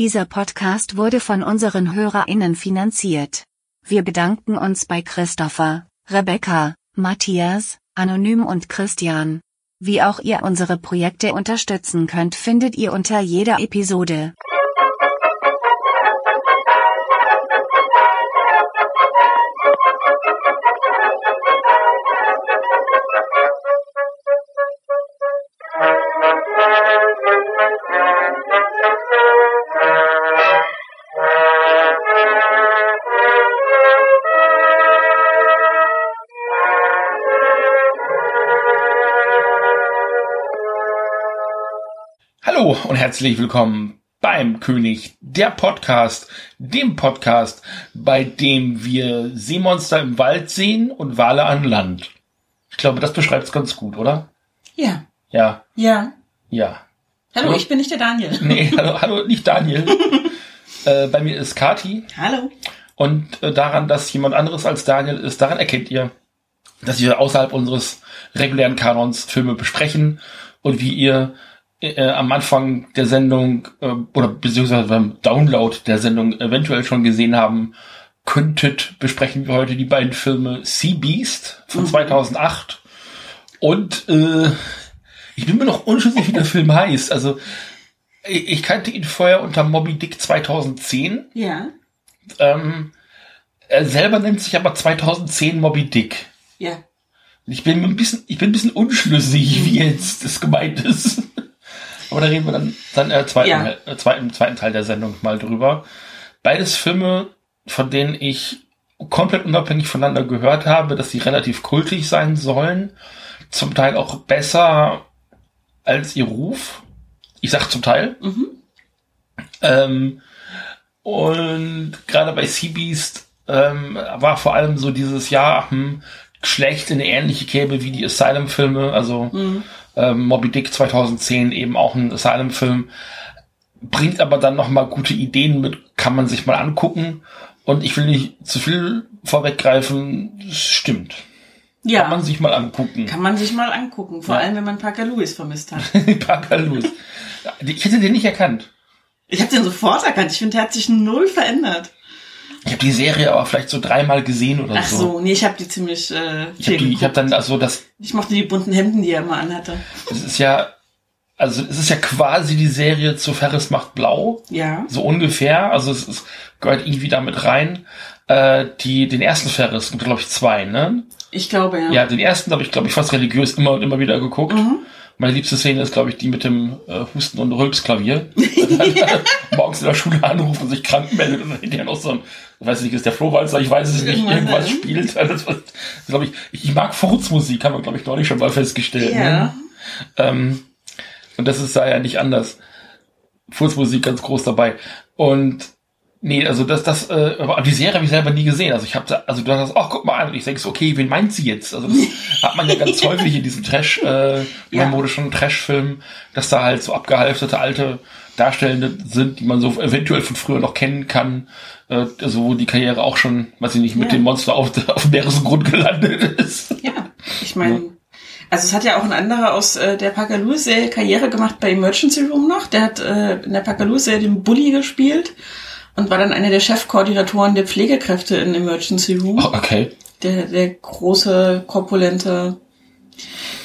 Dieser Podcast wurde von unseren HörerInnen finanziert. Wir bedanken uns bei Christopher, Rebecca, Matthias, Anonym und Christian. Wie auch ihr unsere Projekte unterstützen könnt, findet ihr unter jeder Episode. Hallo und herzlich willkommen beim König der Podcast, dem Podcast, bei dem wir Seemonster im Wald sehen und Wale an Land. Ich glaube, das beschreibt es ganz gut, oder? Ja. Ja, Ja. ja. Hallo, Hallo? ich bin nicht der Daniel. Nee, hallo, hallo nicht Daniel. äh, bei mir ist Kati Hallo. und äh, daran, dass jemand anderes als Daniel ist, daran erkennt ihr, dass wir außerhalb unseres regulären Kanons Filme besprechen und wie ihr äh, am Anfang der Sendung äh, oder beziehungsweise beim Download der Sendung eventuell schon gesehen haben könntet, besprechen wir heute die beiden Filme Sea Beast von 2008 und äh, ich bin mir noch unschlüssig, wie der Film heißt. Also ich, ich kannte ihn vorher unter Moby Dick 2010. Ja. Ähm, er selber nennt sich aber 2010 Moby Dick. Ja. Ich bin ein bisschen, ich bin ein bisschen unschlüssig, wie jetzt das gemeint ist. Aber da reden wir dann, dann äh, zweiten, Ja. äh, zweiten, zweiten Teil der Sendung mal drüber. Beides Filme, von denen ich komplett unabhängig voneinander gehört habe, dass sie relativ kultig sein sollen. Zum Teil auch besser als ihr Ruf. Ich sag zum Teil. Mhm. Ähm, und gerade bei Sea Beast ähm, war vor allem so dieses Jahr hm, schlecht in eine ähnliche Kerbe wie die Asylum-Filme. Also Mhm. Ähm, Moby Dick 2010 eben auch ein Asylum-Film. Bringt aber dann noch mal gute Ideen mit, kann man sich mal angucken. Und ich will nicht zu viel vorweggreifen, stimmt. Ja. Kann man sich mal angucken. Kann man sich mal angucken. Vor Ja. allem, wenn man Parker Lewis vermisst hat. Parker Lewis. Ich hätte den nicht erkannt. Ich habe den sofort erkannt. Ich finde, der hat sich null verändert. Ich habe die Serie aber vielleicht so dreimal gesehen oder Ach so, nee, ich habe die ziemlich äh, Ich viel habe die, ich habe dann also das, Ich mochte die bunten Hemden, die er immer anhatte. es ist ja, also es ist ja quasi die Serie zu Ferris macht blau, Ja. so ungefähr. Also es ist, gehört irgendwie damit rein. Äh, die, den ersten Ferris gibt glaube ich zwei, ne? Ich glaube, ja. Ja, den ersten habe ich glaube ich fast religiös immer und immer wieder geguckt. Mhm. Meine liebste Szene ist, glaube ich, die mit dem äh, Husten- und Rülpsklavier. morgens in der Schule anruft und sich krank meldet und dann hinterher noch so ein, ich weiß nicht, ist der Flohwalzer, ich weiß es nicht, Irgendwas, ne? spielt. Das, war- glaube ich, ich mag Furzmusik, haben wir, glaube ich, neulich schon mal festgestellt. Ne? Ja. Ähm, und das ist da ja nicht anders. Furzmusik ganz groß dabei. Und nee, also das, das, äh, aber die Serie habe ich selber nie gesehen. Also ich habe, also du hast, ach guck mal an, und ich denke okay, wen meint sie jetzt? Also das hat man ja ganz häufig in diesem Trash, äh, Ja. neumodischen Trash-Film, dass da halt so abgehalfterte alte Darstellende sind, die man so eventuell von früher noch kennen kann, äh, also wo die Karriere auch schon, weiß ich nicht, mit Ja. dem Monster auf, auf dem Meeresgrund gelandet ist. Ja. Ich meine, also es hat ja auch ein anderer aus äh, der Parker Lewis Serie Karriere gemacht bei Emergency Room noch. Der hat äh, in der Parker Lewis Serie den Bully gespielt und war dann einer der Chefkoordinatoren der Pflegekräfte in Emergency Room. Oh, okay. Der, der große, korpulente,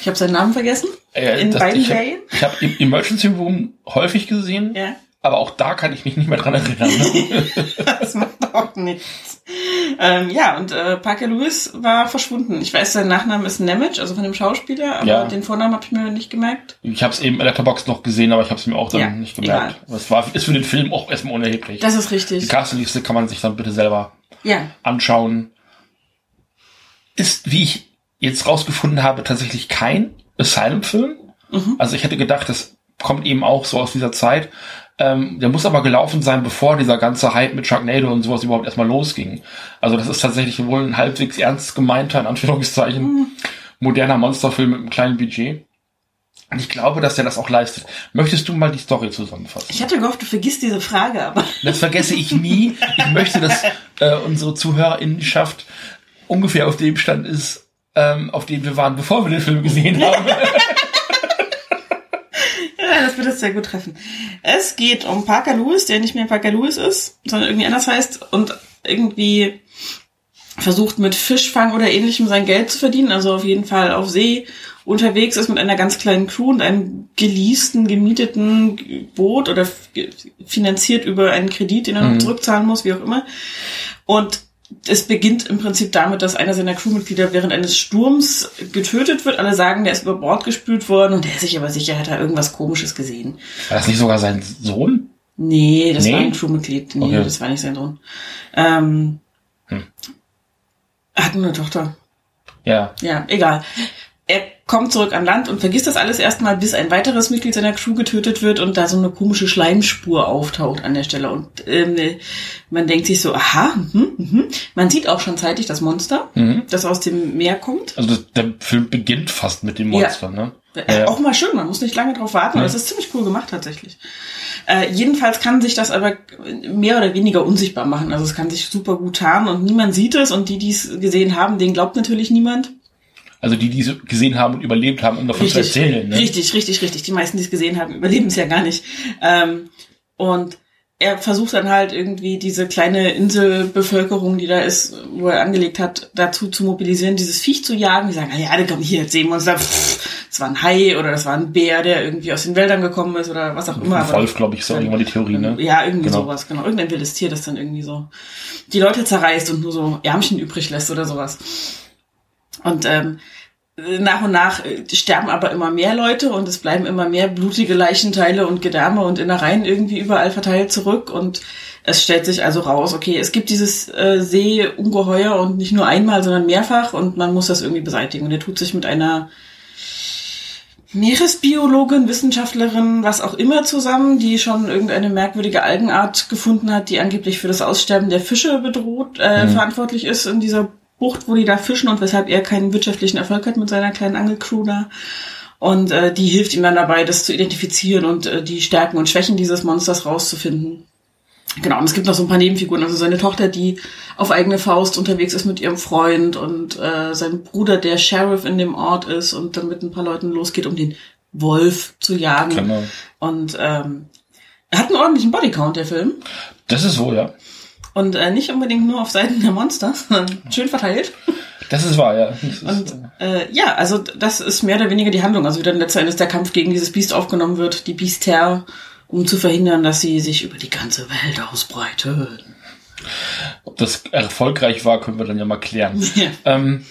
ich habe seinen Namen vergessen. Äh, in das- beiden ich habe Serien. hab im Emergency Room häufig gesehen, Ja. aber auch da kann ich mich nicht mehr dran erinnern. Ne? Das macht auch nichts. Ähm, ja, und äh, Parker Lewis war verschwunden. Ich weiß, sein Nachname ist Nemec, also von dem Schauspieler, aber Ja. den Vornamen habe ich mir nicht gemerkt. ich habe es eben in der Letterbox noch gesehen, aber ich habe es mir auch dann Ja, nicht gemerkt. Das war ist für den Film auch erstmal unerheblich. Das ist Die richtig. Castliste kann man sich dann bitte selber Ja. anschauen. Ist, wie ich jetzt rausgefunden habe, tatsächlich kein Asylum-Film. Mhm. Also ich hätte gedacht, das kommt eben auch so aus dieser Zeit. Ähm, der muss aber gelaufen sein, bevor dieser ganze Hype mit Sharknado und sowas überhaupt erstmal losging. Also das ist tatsächlich wohl ein halbwegs ernst gemeinter, in Anführungszeichen, Mhm. moderner Monsterfilm mit einem kleinen Budget. Und ich glaube, dass der das auch leistet. Möchtest du mal die Story zusammenfassen? Ich hatte gehofft, du vergisst diese Frage, aber Das vergesse ich nie. Ich möchte, dass äh, unsere Zuhörerinnenschaft ungefähr auf dem Stand ist, ähm, auf dem wir waren, bevor wir den Film gesehen haben. ja, das wird es sehr gut treffen. Es geht um Parker Lewis, der nicht mehr Parker Lewis ist, sondern irgendwie anders heißt und irgendwie versucht mit Fischfang oder ähnlichem sein Geld zu verdienen, also auf jeden Fall auf See unterwegs ist mit einer ganz kleinen Crew und einem geleasten, gemieteten Boot oder finanziert über einen Kredit, den er noch Mhm. zurückzahlen muss, wie auch immer. Und es beginnt im Prinzip damit, dass einer seiner Crewmitglieder während eines Sturms getötet wird. Alle sagen, der ist über Bord gespült worden und der ist sich aber sicher, hat er irgendwas Komisches gesehen. War das nicht sogar sein Sohn? Nee, das Nee? war ein Crewmitglied. Nee, Okay. das war nicht sein Sohn. Ähm, Hm. Er hat nur eine Tochter. Ja. Ja, egal. Er kommt zurück an Land und vergisst das alles erstmal, bis ein weiteres Mitglied seiner Crew getötet wird und da so eine komische Schleimspur auftaucht an der Stelle. Und ähm, man denkt sich so, aha, mhm, mhm. man sieht auch schon zeitig das Monster, Mhm. das aus dem Meer kommt. Also das, der Film beginnt fast mit dem Monster, ne? Äh, Ja. Auch mal schön, man muss nicht lange drauf warten. Nee. Das ist ziemlich cool gemacht tatsächlich. Äh, jedenfalls kann sich das aber mehr oder weniger unsichtbar machen. Also es kann sich super gut tarnen und niemand sieht es und die, die es gesehen haben, denen glaubt natürlich niemand. Also die, die es gesehen haben und überlebt haben, um davon zu erzählen. Ne? richtig, richtig, richtig. Die meisten, die es gesehen haben, überleben es ja gar nicht. Ähm, und er versucht dann halt irgendwie diese kleine Inselbevölkerung, die da ist, wo er angelegt hat, dazu zu mobilisieren, dieses Viech zu jagen. Die sagen, na ja, komm hier, jetzt sehen wir uns da. Das war ein Hai oder das war ein Bär, der irgendwie aus den Wäldern gekommen ist oder was auch immer. Ein Wolf, glaube ich, ist auch irgendwann die Theorie, ne? Ja, irgendwie Genau. sowas, genau. Irgendein wildes Tier, das dann irgendwie so die Leute zerreißt und nur so Ärmchen übrig lässt oder sowas. Und ähm, nach und nach äh, sterben aber immer mehr Leute und es bleiben immer mehr blutige Leichenteile und Gedärme und Innereien irgendwie überall verteilt zurück und es stellt sich also raus, okay, es gibt dieses äh, Seeungeheuer und nicht nur einmal, sondern mehrfach und man muss das irgendwie beseitigen. Und er tut sich mit einer Meeresbiologin, Wissenschaftlerin, was auch immer zusammen, die schon irgendeine merkwürdige Algenart gefunden hat, die angeblich für das Aussterben der Fische bedroht, äh, verantwortlich ist in dieser Bucht, wo die da fischen und weshalb er keinen wirtschaftlichen Erfolg hat mit seiner kleinen Angelcrew da. Und äh, die hilft ihm dann dabei, das zu identifizieren und äh, die Stärken und Schwächen dieses Monsters rauszufinden. Genau, und es gibt noch so ein paar Nebenfiguren. Also seine Tochter, die auf eigene Faust unterwegs ist mit ihrem Freund und äh, sein Bruder, der Sheriff in dem Ort ist und dann mit ein paar Leuten losgeht, um den Wolf zu jagen. Genau. Und ähm, er hat einen ordentlichen Bodycount, der Film. Das ist so, ja. Und äh, nicht unbedingt nur auf Seiten der Monster, sondern schön verteilt. Das ist wahr, ja. Ist, Und äh, ja, also das ist mehr oder weniger die Handlung. Also wie dann letzten Endes der Kampf gegen dieses Biest aufgenommen wird, die Biester, um zu verhindern, dass sie sich über die ganze Welt ausbreiten. ob das erfolgreich war, können wir dann ja mal klären. Ja. Ähm,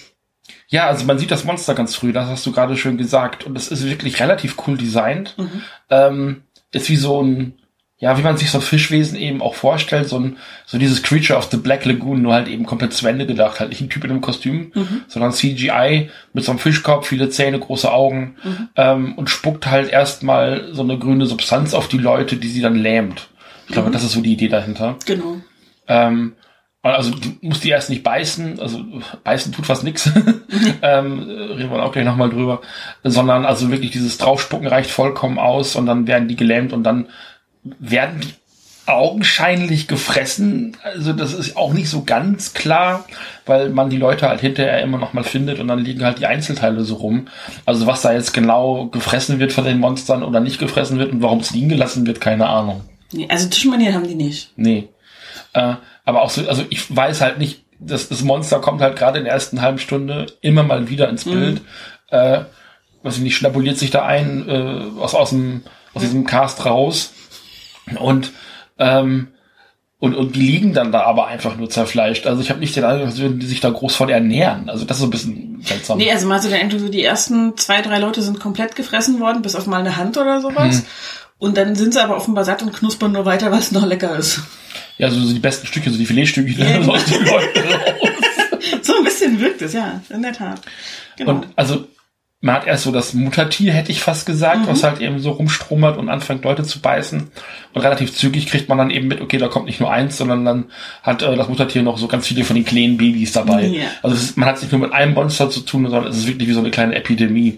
ja, also man sieht das Monster ganz früh, das hast du gerade schön gesagt. Und es ist wirklich relativ cool designt. Mhm. Ähm, ist wie so ein, ja, wie man sich so ein Fischwesen eben auch vorstellt, so ein, so dieses Creature of the Black Lagoon, nur halt eben komplett zu Ende gedacht. Halt nicht ein Typ in einem Kostüm, Mhm. sondern CGI mit so einem Fischkopf, viele Zähne, große Augen Mhm. ähm, und spuckt halt erstmal so eine grüne Substanz auf die Leute, die sie dann lähmt. Ich glaube, Mhm. das ist so die Idee dahinter. Genau. Ähm, also du musst die erst nicht beißen, also beißen tut fast nix. ähm, äh, reden wir auch gleich nochmal drüber. Sondern also wirklich dieses Draufspucken reicht vollkommen aus und dann werden die gelähmt und dann werden die augenscheinlich gefressen. Also das ist auch nicht so ganz klar, weil man die Leute halt hinterher immer noch mal findet und dann liegen halt die Einzelteile so rum. Also was da jetzt genau gefressen wird von den Monstern oder nicht gefressen wird und warum es liegen gelassen wird, keine Ahnung. Nee, also Tischmanieren haben die nicht. Nee. Äh, aber auch so, also ich weiß halt nicht, das, das Monster kommt halt gerade in der ersten halben Stunde immer mal wieder ins Bild. Äh, was ich nicht, schnabuliert sich da ein äh, aus, aus, dem, aus diesem Cast raus. Und, ähm, und, und die liegen dann da aber einfach nur zerfleischt. Also ich habe nicht den Eindruck, als würden die sich da groß von ernähren. Also das ist so ein bisschen seltsam. Nee, also mal so der Eindruck, so die ersten zwei, drei Leute sind komplett gefressen worden, bis auf mal eine Hand oder sowas. Hm. Und dann sind sie aber offenbar satt und knuspern nur weiter, weil es noch lecker ist. Ja, so, die besten Stücke, so die Filetstücke, die Ja, genau. aus den Leuten raus. So ein bisschen wirkt es, ja, in der Tat. Genau. Und also man hat erst so das Muttertier, hätte ich fast gesagt, was halt eben so rumstromert und anfängt Leute zu beißen. Und relativ zügig kriegt man dann eben mit, okay, da kommt nicht nur eins, sondern dann hat äh, das Muttertier noch so ganz viele von den kleinen Babys dabei. Ja. Also ist, man hat es nicht nur mit einem Monster zu tun, sondern es ist wirklich wie so eine kleine Epidemie,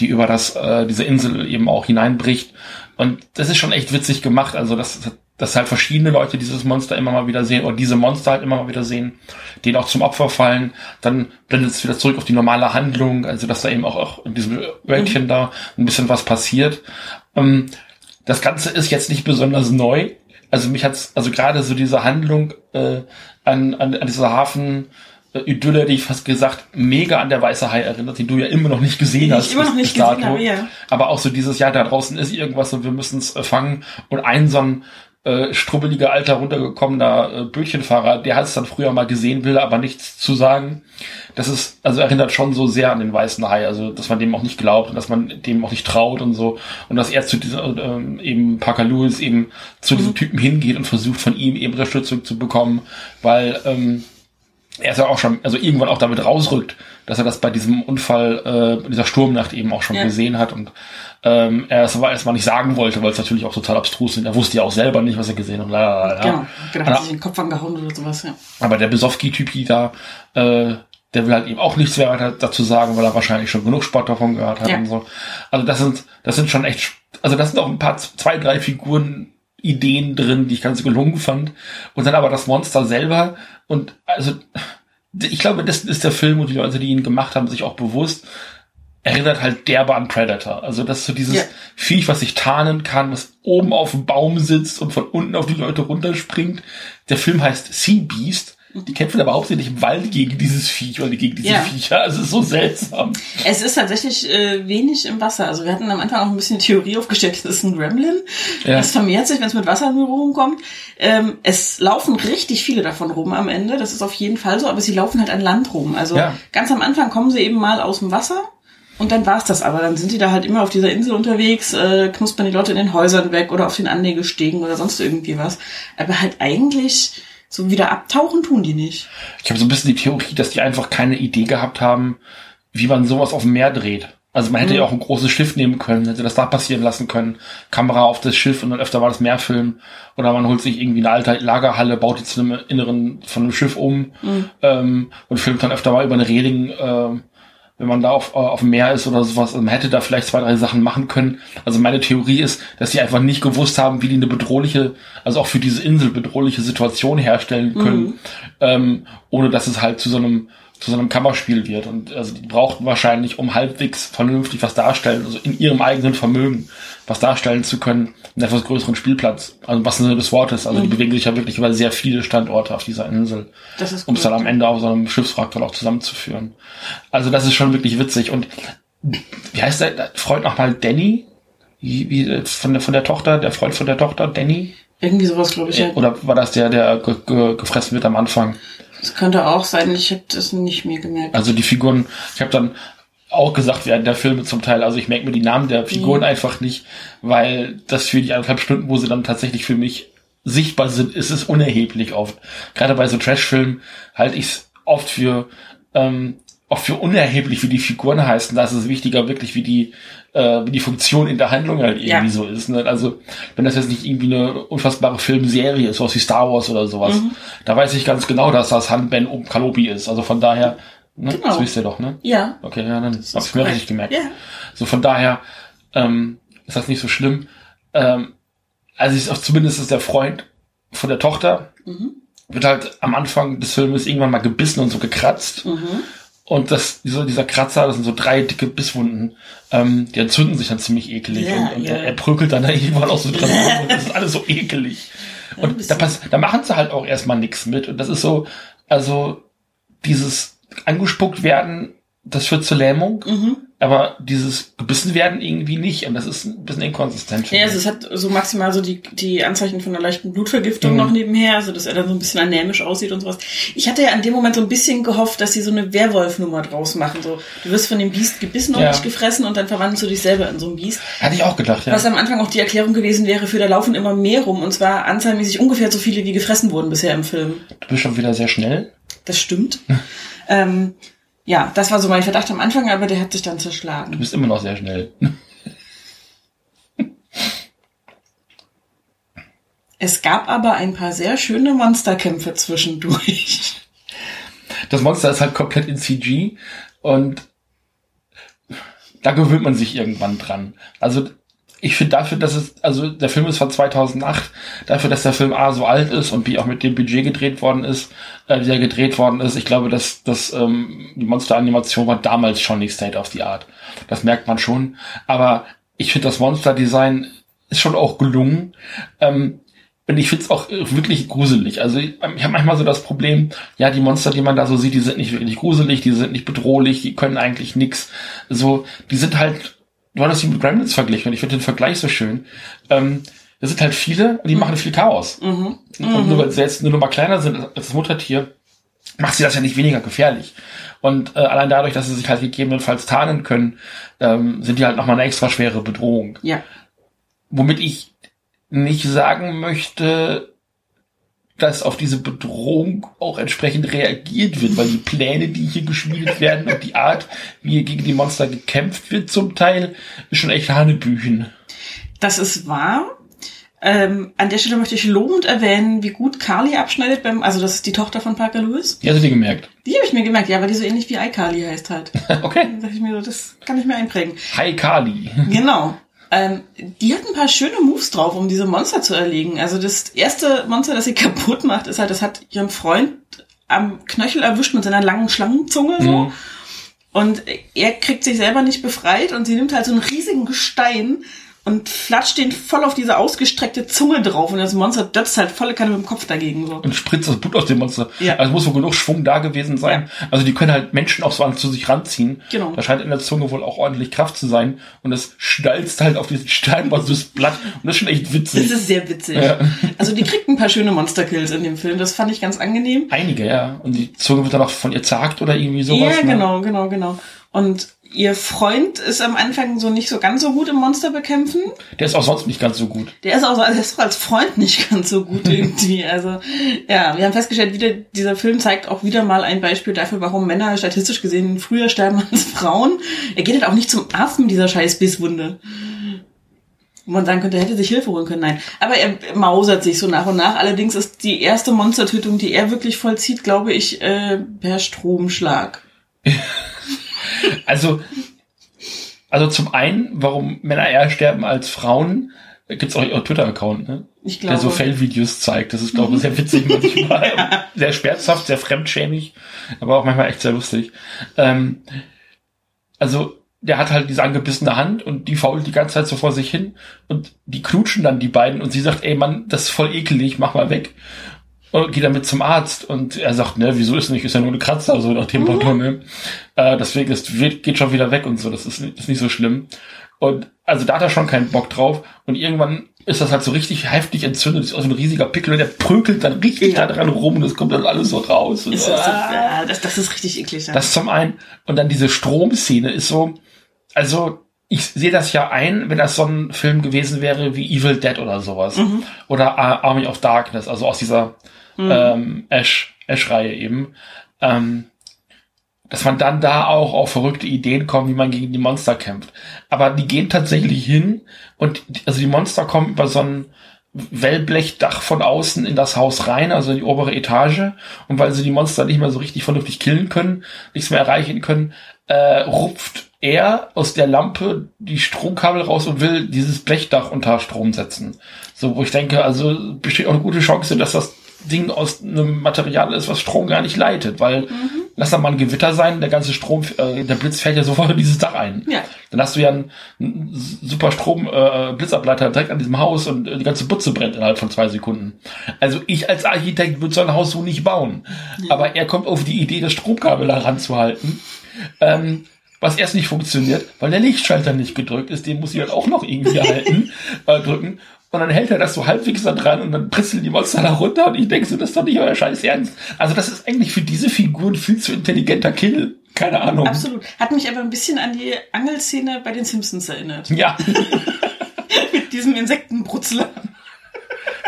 die über das äh, diese Insel eben auch hineinbricht. Und das ist schon echt witzig gemacht. Also das dass halt verschiedene Leute dieses Monster immer mal wieder sehen oder diese Monster halt immer mal wieder sehen, denen auch zum Opfer fallen, dann blendet es wieder zurück auf die normale Handlung, also dass da eben auch, auch in diesem Wäldchen da ein bisschen was passiert. Ähm, das Ganze ist jetzt nicht besonders neu. Also mich hat's, also gerade so diese Handlung äh, an, an, an dieser Hafen äh, Idylle, die ich fast gesagt, mega an der Weiße Hai erinnert, die du ja immer noch nicht gesehen hast. ich immer noch nicht gesehen habe, ja. Aber auch so dieses, ja, da draußen ist irgendwas und wir müssen es fangen. Und ein so ein äh, strubbeliger, alter, runtergekommener äh, Bötchenfahrer, der hat es dann früher mal gesehen, will aber nichts zu sagen. Das ist, also erinnert schon so sehr an den weißen Hai, also dass man dem auch nicht glaubt und dass man dem auch nicht traut und so. Und dass er zu dieser, ähm, eben Parker Lewis eben zu diesem Typen hingeht und versucht von ihm eben Unterstützung zu bekommen, weil ähm, er ist ja auch schon, also irgendwann auch damit rausrückt, dass er das bei diesem Unfall, äh, dieser Sturmnacht eben auch schon Ja. gesehen hat und ähm, er es aber erstmal nicht sagen wollte, weil es natürlich auch total abstrus ist. Er wusste ja auch selber nicht, was er gesehen hat. Lalalala. Genau. Aber- hat sich den Kopf angehauen oder sowas, ja. aber der Besowski-Typi da, äh, der will halt eben auch nichts mehr weiter dazu sagen, weil er wahrscheinlich schon genug Sport davon gehört hat Ja. und so. Also das sind, das sind schon echt, also das sind auch ein paar, zwei, drei Figuren, Ideen drin, die ich ganz gelungen fand. Und dann aber das Monster selber und also ich glaube, das ist der Film und die Leute, die ihn gemacht haben, sich auch bewusst, erinnert halt derbe an Predator. Also das ist so dieses Ja. Viech, was sich tarnen kann, was oben auf dem Baum sitzt und von unten auf die Leute runterspringt. Der Film heißt Sea Beast. Die kämpfen aber hauptsächlich im Wald gegen dieses Viech oder gegen diese Ja. Viecher. Also es ist so seltsam. Es ist tatsächlich äh, wenig im Wasser. Also wir hatten am Anfang auch ein bisschen Theorie aufgestellt, das ist ein Gremlin. Ja. Es vermehrt sich, wenn es mit Wasser in Berührung kommt. Ähm, es laufen richtig viele davon rum am Ende. Das ist auf jeden Fall so, aber sie laufen halt an Land rum. Also Ja. ganz am Anfang kommen sie eben mal aus dem Wasser. Und dann war's das aber. Dann sind die da halt immer auf dieser Insel unterwegs, äh, knuspern die Leute in den Häusern weg oder auf den Anlegestegen oder sonst irgendwie was. Aber halt eigentlich so wieder abtauchen tun die nicht. Ich habe so ein bisschen die Theorie, dass die einfach keine Idee gehabt haben, wie man sowas auf dem Meer dreht. Also man hätte ja auch ein großes Schiff nehmen können, hätte das da passieren lassen können. Kamera auf das Schiff und dann öfter mal das Meer filmen. Oder man holt sich irgendwie eine alte Lagerhalle, baut die zu einem Inneren von einem Schiff um ähm, und filmt dann öfter mal über eine Reling, ähm, wenn man da auf, äh, auf dem Meer ist oder sowas. Man hätte da vielleicht zwei, drei Sachen machen können. Also meine Theorie ist, dass die einfach nicht gewusst haben, wie die eine bedrohliche, also auch für diese Insel bedrohliche Situation herstellen können, ähm, ohne dass es halt zu so einem zu so einem Kammerspiel wird. Und also die brauchten wahrscheinlich, um halbwegs vernünftig was darstellen, also in ihrem eigenen Vermögen was darstellen zu können, einen etwas größeren Spielplatz. Also was Sinne des Wortes. Also die bewegen sich ja wirklich über sehr viele Standorte auf dieser Insel Das ist um es dann am Ende auf so einem Schiffswrack dann auch zusammenzuführen. Also das ist schon wirklich witzig. Und wie heißt der, Freund nochmal Danny? Wie, wie, von, der, von der Tochter, der Freund von der Tochter, Danny? Irgendwie sowas, glaube ich. Ja. Oder war das der, der ge, ge, gefressen wird am Anfang? Das könnte auch sein, ich habe das nicht mehr gemerkt. Also die Figuren, ich habe dann auch gesagt während der Filme zum Teil, also ich merke mir die Namen der Figuren einfach nicht, weil das für die anderthalb Stunden, wo sie dann tatsächlich für mich sichtbar sind, ist es unerheblich oft. Gerade bei so Trash-Filmen halte ich es oft für ähm, auch für unerheblich, wie die Figuren heißen. Da ist es wichtiger wirklich, wie die äh, wie die Funktion in der Handlung halt irgendwie Ja. so ist. Ne? Also wenn das jetzt nicht irgendwie eine unfassbare Filmserie ist, sowas wie Star Wars oder sowas, Mhm. da weiß ich ganz genau, dass das Han Ben um Kalobi ist. Also von daher, ne? Genau. das wisst ihr doch, ne? Ja. Okay, ja, dann ist hab's mir richtig gemerkt. Ja. So von daher ähm, ist das nicht so schlimm. Ähm, also auch zumindest ist der Freund von der Tochter Mhm. wird halt am Anfang des Filmes irgendwann mal gebissen und so gekratzt. Mhm. Und das, dieser, dieser Kratzer, das sind so drei dicke Bisswunden, ähm, die entzünden sich dann ziemlich ekelig. Ja, und und ja. er, er prügelt dann da irgendwann auch so dran rum und das ist alles so ekelig. Und da, pass, da machen sie halt auch erstmal nichts mit. Und das ist so, also dieses angespuckt werden, das führt zur Lähmung, Mhm. aber dieses gebissen werden irgendwie nicht. Und das ist ein bisschen inkonsistent. Ja, also es hat so maximal so die, die Anzeichen von einer leichten Blutvergiftung Mhm. noch nebenher, also dass er dann so ein bisschen anämisch aussieht und sowas. Ich hatte ja an dem Moment so ein bisschen gehofft, dass sie so eine Werwolf-Nummer draus machen. So, du wirst von dem Biest gebissen und Ja. nicht gefressen und dann verwandelst du dich selber in so ein Biest. Hatte ich auch gedacht, ja. Was am Anfang auch die Erklärung gewesen wäre für, da laufen immer mehr rum und zwar anzahlmäßig ungefähr so viele, wie gefressen wurden bisher im Film. Du bist schon wieder sehr schnell. Das stimmt. ähm, ja, das war so mein Verdacht am Anfang, aber der hat sich dann Du zerschlagen. bist immer noch sehr schnell. Es gab aber ein paar sehr schöne Monsterkämpfe zwischendurch. Das Monster ist halt komplett in CG und da gewöhnt man sich irgendwann dran. Also ich finde dafür, dass es, also der Film ist von 2008, dafür, dass der Film A so alt ist und B auch mit dem Budget gedreht worden ist, äh, wie er gedreht worden ist, ich glaube, dass, dass ähm, die Monsteranimation war damals schon nicht State of the Art. Das merkt man schon. Aber ich finde das Monster-Design ist schon auch gelungen. Ähm, und ich find's auch wirklich gruselig. Also ich, ich habe manchmal so das Problem, ja, die Monster, die man da so sieht, die sind nicht wirklich gruselig, die sind nicht bedrohlich, die können eigentlich nix. So, die sind halt, du hattest die mit Gremlins verglichen und ich finde den Vergleich so schön. Ähm, das sind halt viele und die mhm. machen viel Chaos. Mhm. Und nur weil sie jetzt nur noch mal kleiner sind als das Muttertier, macht sie das ja nicht weniger gefährlich. Und äh, allein dadurch, dass sie sich halt gegebenenfalls tarnen können, ähm, sind die halt nochmal eine extra schwere Bedrohung. Ja. Womit ich nicht sagen möchte, dass auf diese Bedrohung auch entsprechend reagiert wird, weil die Pläne, die hier geschmiedet werden und die Art, wie hier gegen die Monster gekämpft wird zum Teil, ist schon echt Hanebüchen. Das ist wahr. Ähm, an der Stelle möchte ich lobend erwähnen, wie gut Carly abschneidet beim, also das ist die Tochter von Parker Lewis. Die hast du dir gemerkt? Die habe ich mir gemerkt, ja, weil die so ähnlich wie iCarly heißt halt. okay. Dann sag ich mir so, das kann ich mir einprägen. Hi Carly. Genau. Ähm, die hat ein paar schöne Moves drauf, um diese Monster zu erlegen. Also das erste Monster, das sie kaputt macht, ist halt, das hat ihren Freund am Knöchel erwischt mit seiner langen Schlangenzunge so. Mhm. Und er kriegt sich selber nicht befreit und sie nimmt halt so einen riesigen Gestein, und flatscht den voll auf diese ausgestreckte Zunge drauf und das Monster dötzt halt volle Kanne mit dem Kopf dagegen so. Und spritzt das Blut aus dem Monster. Ja. Also muss wohl genug Schwung da gewesen sein. Ja. Also die können halt Menschen auch so an zu sich ranziehen. Genau. Da scheint in der Zunge wohl auch ordentlich Kraft zu sein und es schnalzt halt auf diesen Stein, was das Blatt und das ist schon echt witzig. Das ist sehr witzig. Ja. Also die kriegt ein paar schöne Monsterkills in dem Film. Das fand ich ganz angenehm. Einige, ja. Und die Zunge wird dann auch von ihr zagt oder irgendwie sowas. Ja, ne? genau, genau, genau. Und ihr Freund ist am Anfang so nicht so ganz so gut im Monster bekämpfen. Der ist auch sonst nicht ganz so gut. Der ist auch, der ist als Freund nicht ganz so gut irgendwie. also ja, wir haben festgestellt, wieder dieser Film zeigt auch wieder mal ein Beispiel dafür, warum Männer statistisch gesehen früher sterben als Frauen. Er geht halt auch nicht zum Arzt mit dieser scheiß Bisswunde. Wo man sagen könnte, er hätte sich Hilfe holen können. Nein. Aber er mausert sich so nach und nach. Allerdings ist die erste Monstertötung, die er wirklich vollzieht, glaube ich, äh, per Stromschlag. Also, also zum einen, warum Männer eher sterben als Frauen, gibt's auch einen Twitter-Account, ne? Ich glaube. Der so Fellvideos zeigt. Das ist, glaube ich, sehr witzig manchmal. sehr schmerzhaft, sehr fremdschämig, aber auch manchmal echt sehr lustig. Ähm, also, der hat halt diese angebissene Hand und die fault die ganze Zeit so vor sich hin und die knutschen dann die beiden und sie sagt, ey Mann, das ist voll ekelig, mach mal weg und geht damit zum Arzt und er sagt, ne, wieso ist nicht, ist ja nur eine Kratzer, so nach dem mhm. Motto, ne? Äh, deswegen ist, geht schon wieder weg und so, das ist, ist nicht so schlimm. Und also da hat er schon keinen Bock drauf und irgendwann ist das halt so richtig heftig entzündet, ist auch so ein riesiger Pickel und der prügelt dann richtig da dran rum und es kommt dann alles so raus. Ist das, ah. das, das, ist richtig eklig. Ja. Das zum einen. Und dann diese Stromszene ist so, also ich sehe das ja ein, wenn das so ein Film gewesen wäre wie Evil Dead oder sowas. Mhm. Oder Army of Darkness, also aus dieser mhm. ähm, Ash, Ash-Reihe eben, ähm, dass man dann da auch auf verrückte Ideen kommt, wie man gegen die Monster kämpft. Aber die gehen tatsächlich hin und also die Monster kommen über so ein Wellblechdach von außen in das Haus rein, also in die obere Etage. Und weil sie die Monster nicht mehr so richtig vernünftig killen können, nichts mehr erreichen können, äh, rupft er aus der Lampe die Stromkabel raus und will dieses Blechdach unter Strom setzen. So, wo ich denke, also besteht auch eine gute Chance, dass das Ding aus einem Material ist, was Strom gar nicht leitet, weil mhm. lass da mal ein Gewitter sein, der ganze Strom, äh, der Blitz fällt ja sofort in dieses Dach ein. Ja. Dann hast du ja einen, einen super Strom äh, Blitzableiter direkt an diesem Haus und äh, die ganze Butze brennt innerhalb von zwei Sekunden. Also ich als Architekt würde so ein Haus so nicht bauen. Ja. Aber er kommt auf die Idee, das Stromkabel da ranzuhalten. Ähm, was erst nicht funktioniert, weil der Lichtschalter nicht gedrückt ist, den muss ich dann auch noch irgendwie halten, äh, drücken. Und dann hält er das so halbwegs da dran und dann brisseln die Monster da runter und ich denke so, das ist doch nicht euer Scheiß Ernst. Also das ist eigentlich für diese Figuren viel zu intelligenter Kill. Keine Ahnung. Absolut. Hat mich aber ein bisschen an die Angelszene bei den Simpsons erinnert. Ja. Mit diesem Insektenbrutzler.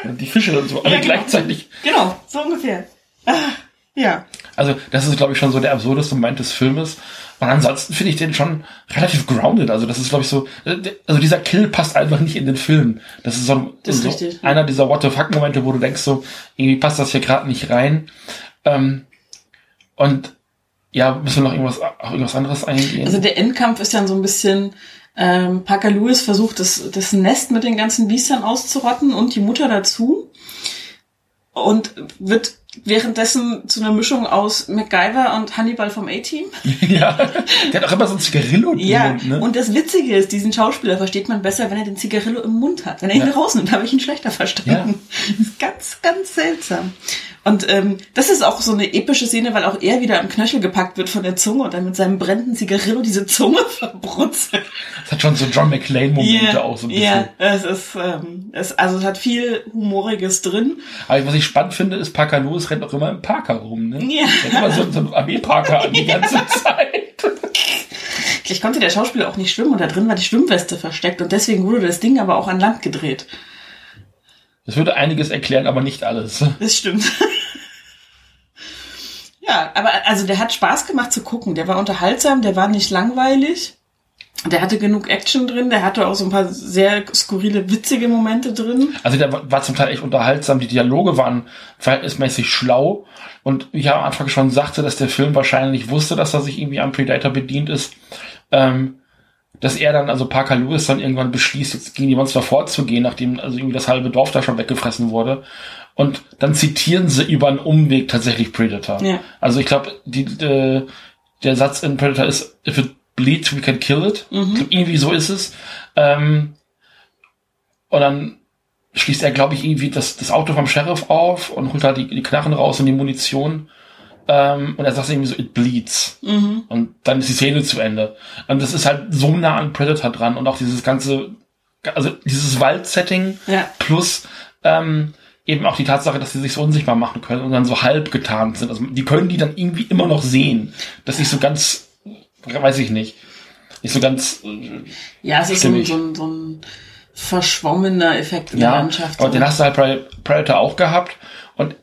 Und die Fische und so alle ja, genau. gleichzeitig. Genau, so ungefähr. Ah, ja. Also das ist, glaube ich, schon so der absurdeste Moment des Filmes. Und ansonsten finde ich den schon relativ grounded. Also das ist, glaube ich, so, äh, also dieser Kill passt einfach nicht in den Film. Das ist so, das ist so richtig, einer dieser What the fuck Momente, wo du denkst so, irgendwie passt das hier gerade nicht rein. Ähm, und ja, müssen wir noch irgendwas, auch irgendwas anderes eingehen? Also der Endkampf ist dann so ein bisschen, ähm, Parker Lewis versucht, das, das Nest mit den ganzen Biestern auszurotten und die Mutter dazu. Und wird währenddessen zu einer Mischung aus MacGyver und Hannibal vom A-Team. ja, der hat auch immer so ein Zigarillo im Ja, Mund, ne? und das Witzige ist, diesen Schauspieler versteht man besser, wenn er den Zigarillo im Mund hat. Wenn er ihn Ja. rausnimmt, habe ich ihn schlechter verstanden. Das ist ganz, ganz seltsam. Und ähm, das ist auch so eine epische Szene, weil auch er wieder am Knöchel gepackt wird von der Zunge und dann mit seinem brennenden Zigarillo diese Zunge verbrutzelt. Das hat schon so John McClane-Momente auch so ein bisschen. Ja, es ist, ähm, es, also es hat viel Humoriges drin. Aber was ich spannend finde, ist, Parker Lewis rennt auch immer im Parker rum, ne? Ja. Der hat immer so, so einen Armee-Parker an die ganze Zeit. Vielleicht konnte der Schauspieler auch nicht schwimmen und da drin war die Schwimmweste versteckt und deswegen wurde das Ding aber auch an Land gedreht. Das würde einiges erklären, aber nicht alles. Das stimmt. Ja, aber also der hat Spaß gemacht zu gucken. Der war unterhaltsam, der war nicht langweilig. Der hatte genug Action drin, der hatte auch so ein paar sehr skurrile, witzige Momente drin. Also der war zum Teil echt unterhaltsam, die Dialoge waren verhältnismäßig schlau. Und ich am Anfang schon sagte, dass der Film wahrscheinlich wusste, dass er sich irgendwie am Predator bedient ist, ähm, dass er dann, also Parker Lewis dann irgendwann beschließt, jetzt gegen die Monster vorzugehen, nachdem also irgendwie das halbe Dorf da schon weggefressen wurde. Und dann zitieren sie über einen Umweg tatsächlich Predator. Ja. Also ich glaube, die, äh, der Satz in Predator ist, if it bleeds, we can kill it. Ich glaub, irgendwie so ist es. Ähm, und dann schließt er, glaube ich, irgendwie das, das Auto vom Sheriff auf und holt halt die, die Knarren raus und die Munition. Ähm, und er sagt irgendwie so, it bleeds. Und dann ist die Szene zu Ende. Und das ist halt so nah an Predator dran und auch dieses ganze, also dieses Waldsetting Ja. plus ähm, eben auch die Tatsache, dass sie sich so unsichtbar machen können und dann so halb getarnt sind. Also die können die dann irgendwie immer noch sehen. Das ist so ganz, weiß ich nicht, nicht so ganz äh, Ja, es ist so ein, so, ein, so ein verschwommener Effekt in der Ja, Landschaft. aber so. den hast du halt bei Predator auch gehabt. Und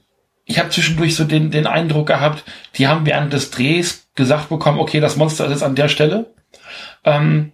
ich habe zwischendurch so den, den Eindruck gehabt, die haben während des Drehs gesagt bekommen, okay, das Monster ist jetzt an der Stelle. Ähm,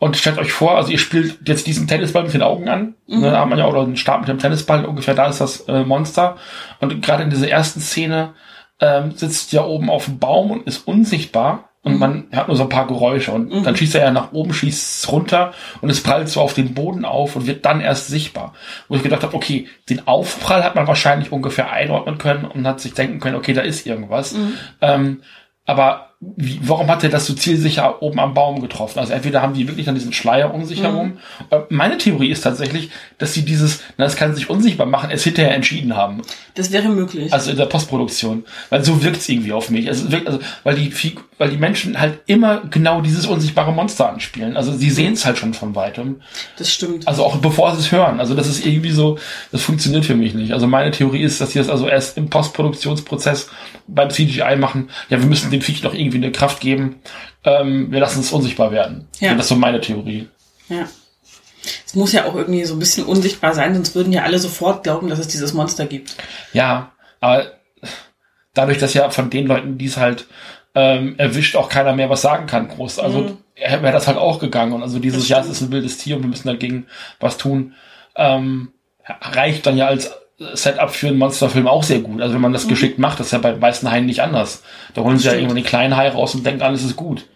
und stellt euch vor, also ihr spielt jetzt diesen Tennisball mit den Augen an. Mhm. Ne, da haben wir ja auch einen Stab mit dem Tennisball, ungefähr da ist das äh, Monster. Und gerade in dieser ersten Szene ähm, sitzt ja oben auf dem Baum und ist unsichtbar. Und man hört nur so ein paar Geräusche. Und dann schießt er ja nach oben, schießt es runter und es prallt so auf den Boden auf und wird dann erst sichtbar. Wo ich gedacht habe, okay, den Aufprall hat man wahrscheinlich ungefähr einordnen können und hat sich denken können, okay, da ist irgendwas. Ähm, aber wie, warum hat er das so zielsicher oben am Baum getroffen? Also entweder haben die wirklich dann diesen Schleier um sich herum. Äh, Meine Theorie ist tatsächlich, dass sie dieses, na, das kann sich unsichtbar machen, es hinterher entschieden haben. das wäre möglich. Also in der Postproduktion. Weil so wirkt's irgendwie auf mich. Also, es wirkt, also weil die weil die Menschen halt immer genau dieses unsichtbare Monster anspielen. Also sie sehen's halt schon von weitem. das stimmt. Also auch bevor sie es hören. Also das ist irgendwie so, das funktioniert für mich nicht. Also meine Theorie ist, dass sie das also erst im Postproduktionsprozess beim CGI machen. Ja, wir müssen dem Viech noch irgendwie eine Kraft geben. Ähm, wir lassen es unsichtbar werden. Ja. Das ist so meine Theorie. Ja. Es muss ja auch irgendwie so ein bisschen unsichtbar sein, sonst würden ja alle sofort glauben, dass es dieses Monster gibt. Ja, aber dadurch, dass ja von den Leuten, die es halt ähm, erwischt, auch keiner mehr was sagen kann, groß. Also Mhm. wäre das halt auch gegangen. Und also dieses Jahr, ist ein wildes Tier und wir müssen dagegen was tun, ähm, reicht dann ja als Setup für einen Monsterfilm auch sehr gut. Also wenn man das geschickt macht, das ist ja bei den meisten Haien nicht anders. Da holen sie ja Mhm. Stimmt. irgendwann den kleinen Hai raus und denken, alles ist gut.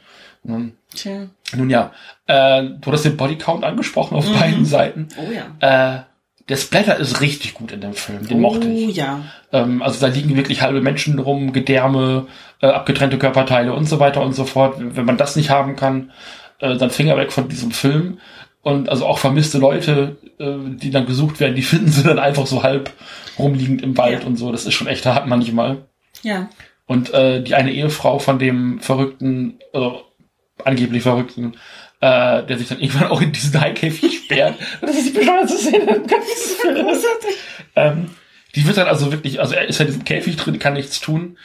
Und Tja. nun ja, äh, du hast den Bodycount angesprochen auf beiden Seiten. Oh ja. Äh, der Splatter ist richtig gut in dem Film. Den mochte ich. Oh ja. Ähm, also da liegen wirklich halbe Menschen rum, Gedärme, äh, abgetrennte Körperteile und so weiter und so fort. Wenn man das nicht haben kann, äh, dann Finger weg von diesem Film. Und also auch vermisste Leute, äh, die dann gesucht werden, die finden sie dann einfach so halb rumliegend im Wald Ja. und so. Das ist schon echt hart manchmal. Ja. Und äh, die eine Ehefrau von dem verrückten, also angeblich verrückten, äh, der sich dann irgendwann auch in diesen Haikäfig sperrt. Das ist die bescheuerte Szene im ganzen Film. Ähm, die wird dann also wirklich, also er ist ja in diesem Käfig drin, kann nichts tun.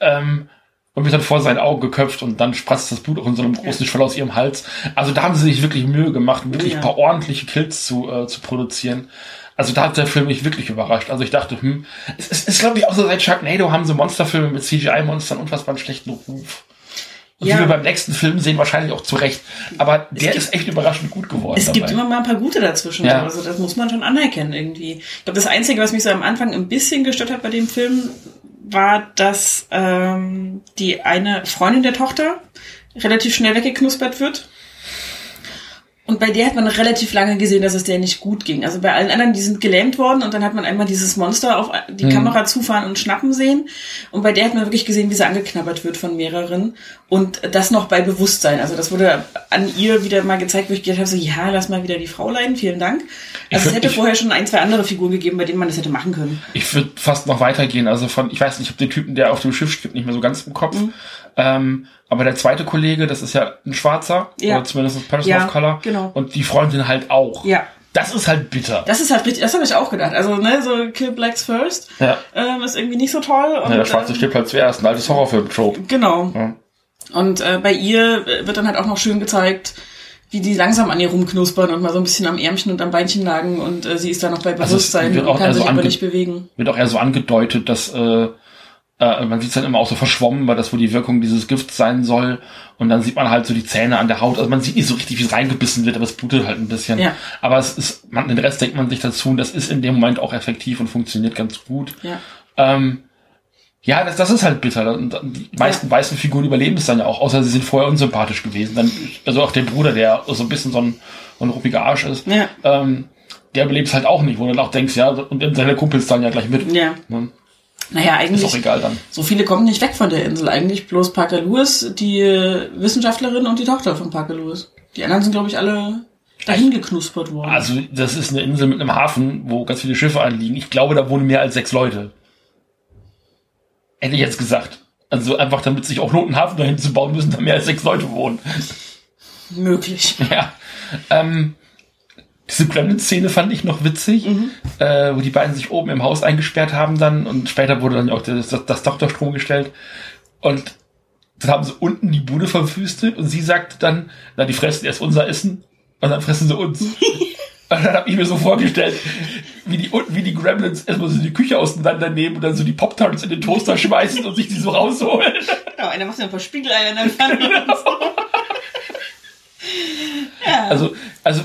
Ähm, und wird dann vor seinen Augen geköpft und dann spratzt das Blut auch in so einem großen Schwall aus ihrem Hals. Also da haben sie sich wirklich Mühe gemacht, wirklich ja. ein paar ordentliche Kills zu, äh, zu produzieren. Also da hat der Film mich wirklich überrascht. Also ich dachte, hm, es ist, ist glaube ich auch so seit Sharknado haben so Monsterfilme mit CGI-Monstern unfassbar einen schlechten Ruf. Und Ja. wie wir beim nächsten Film sehen, wahrscheinlich auch zu Recht. Aber der gibt- ist echt überraschend gut geworden. Es gibt dabei. immer mal ein paar gute dazwischen. Ja. Also das muss man schon anerkennen irgendwie. Ich glaube, das Einzige, was mich so am Anfang ein bisschen gestört hat bei dem Film, war, dass ähm, die eine Freundin der Tochter relativ schnell weggeknuspert wird. Und bei der hat man relativ lange gesehen, dass es der nicht gut ging. Also bei allen anderen, die sind gelähmt worden und dann hat man einmal dieses Monster auf die Mhm. Kamera zufahren und schnappen sehen. Und bei der hat man wirklich gesehen, wie sie angeknabbert wird von mehreren. Und das noch bei Bewusstsein. Also das wurde an ihr wieder mal gezeigt, wo ich gedacht habe, so, ja, lass mal wieder die Frau leiden, vielen Dank. Ich Also es würd- hätte ich- vorher schon ein, zwei andere Figuren gegeben, bei denen man das hätte machen können. Ich würde fast noch weitergehen. Also von, ich weiß nicht, ich habe den Typen, der auf dem Schiff steht, nicht mehr so ganz im Kopf. Mhm. Ähm, aber der zweite Kollege, das ist ja ein Schwarzer, Ja. oder zumindest ein Person Ja, of Color. genau. Und die Freundin halt auch. Ja. Das ist halt bitter. Das ist halt richtig, das habe ich auch gedacht. Also, ne, so Kill Blacks First ja. ähm, ist irgendwie nicht so toll. Und, ja, der Schwarze ähm, stirbt halt zuerst. Ein altes Horrorfilm-Trope. Genau. Ja. Und äh, bei ihr äh, wird dann halt auch noch schön gezeigt, wie die langsam an ihr rumknuspern und mal so ein bisschen am Ärmchen und am Beinchen lagen und äh, sie ist dann noch bei Also Bewusstsein wird und kann so sich aber nicht bewegen. Wird auch eher so angedeutet, dass äh, äh, man sieht es dann immer auch so verschwommen, weil das wohl die Wirkung dieses Gifts sein soll. Und dann sieht man halt so die Zähne an der Haut. Also man sieht nicht so richtig, wie es reingebissen wird, aber es blutet halt ein bisschen. Ja. Aber es ist, man, den Rest denkt man sich dazu und das ist in dem Moment auch effektiv und funktioniert ganz gut. Ja. Ähm, ja, das, das ist halt bitter. Und die meisten weißen Figuren überleben es dann ja auch, außer sie sind vorher unsympathisch gewesen. Dann, also auch der Bruder, der so ein bisschen so ein, so ein ruppiger Arsch ist, Ja. ähm, der überlebt es halt auch nicht, wo du dann auch denkst, ja, und seine Kumpels dann ja gleich mit. Ja. Ne? Naja, Ist auch eigentlich, egal dann. so viele kommen nicht weg von der Insel. Eigentlich bloß Parker Lewis, die äh, Wissenschaftlerin und die Tochter von Parker Lewis. Die anderen sind, glaube ich, alle dahin geknuspert worden. Also, das ist eine Insel mit einem Hafen, wo ganz viele Schiffe anliegen. Ich glaube, da wohnen mehr als sechs Leute. Hätte ich jetzt gesagt. Also einfach, damit sich auch einen Hafen dahin zu bauen, müssen da mehr als sechs Leute wohnen. Möglich. Ja. Ähm, diese Gremlin-Szene fand ich noch witzig, äh, wo die beiden sich oben im Haus eingesperrt haben dann und später wurde dann auch das, das, das Dach unter Strom gestellt und dann haben sie unten die Bude verwüstet und sie sagte dann, na, die fressen erst unser Essen und dann fressen sie uns. und dann habe ich mir so vorgestellt, wie die unten, wie die Gremlins erstmal so die Küche auseinandernehmen und dann so die Pop-Tarts in den Toaster schmeißen und sich die so rausholen. Genau, einer macht ja ein paar Spiegeleier in der Pfanne. so. ja. Also, also,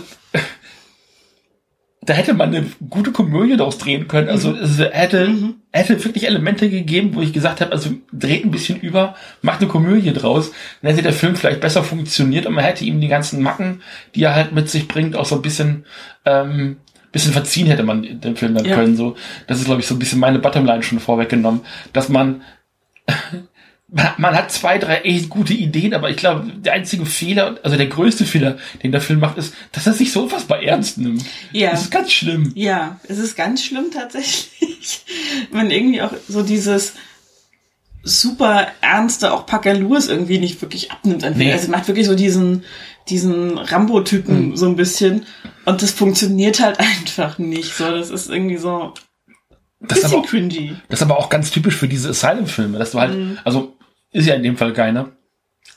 da hätte man eine gute Komödie daraus drehen können. Also, es hätte, hätte wirklich Elemente gegeben, wo ich gesagt habe, also, dreht ein bisschen über, macht eine Komödie draus. Dann hätte der Film vielleicht besser funktioniert und man hätte ihm die ganzen Macken, die er halt mit sich bringt, auch so ein bisschen, ähm, bisschen verziehen hätte man den Film dann Ja. können. So, das ist, glaube ich, so ein bisschen meine Bottomline schon vorweggenommen, dass man man hat zwei, drei echt gute Ideen, aber ich glaube, der einzige Fehler, also der größte Fehler, den der Film macht, ist, dass er sich so unfassbar ernst nimmt. Ja. Das ist ganz schlimm. Ja, es ist ganz schlimm tatsächlich. Man irgendwie auch so dieses super ernste, auch Parker Lewis irgendwie nicht wirklich abnimmt. Nee. Also macht wirklich so diesen, diesen Rambo-Typen Mhm. so ein bisschen. Und das funktioniert halt einfach nicht. So, das ist irgendwie so Das ist, aber, auch- cringy. das ist aber auch ganz typisch für diese Asylum-Filme, dass du halt, also ist ja in dem Fall keine,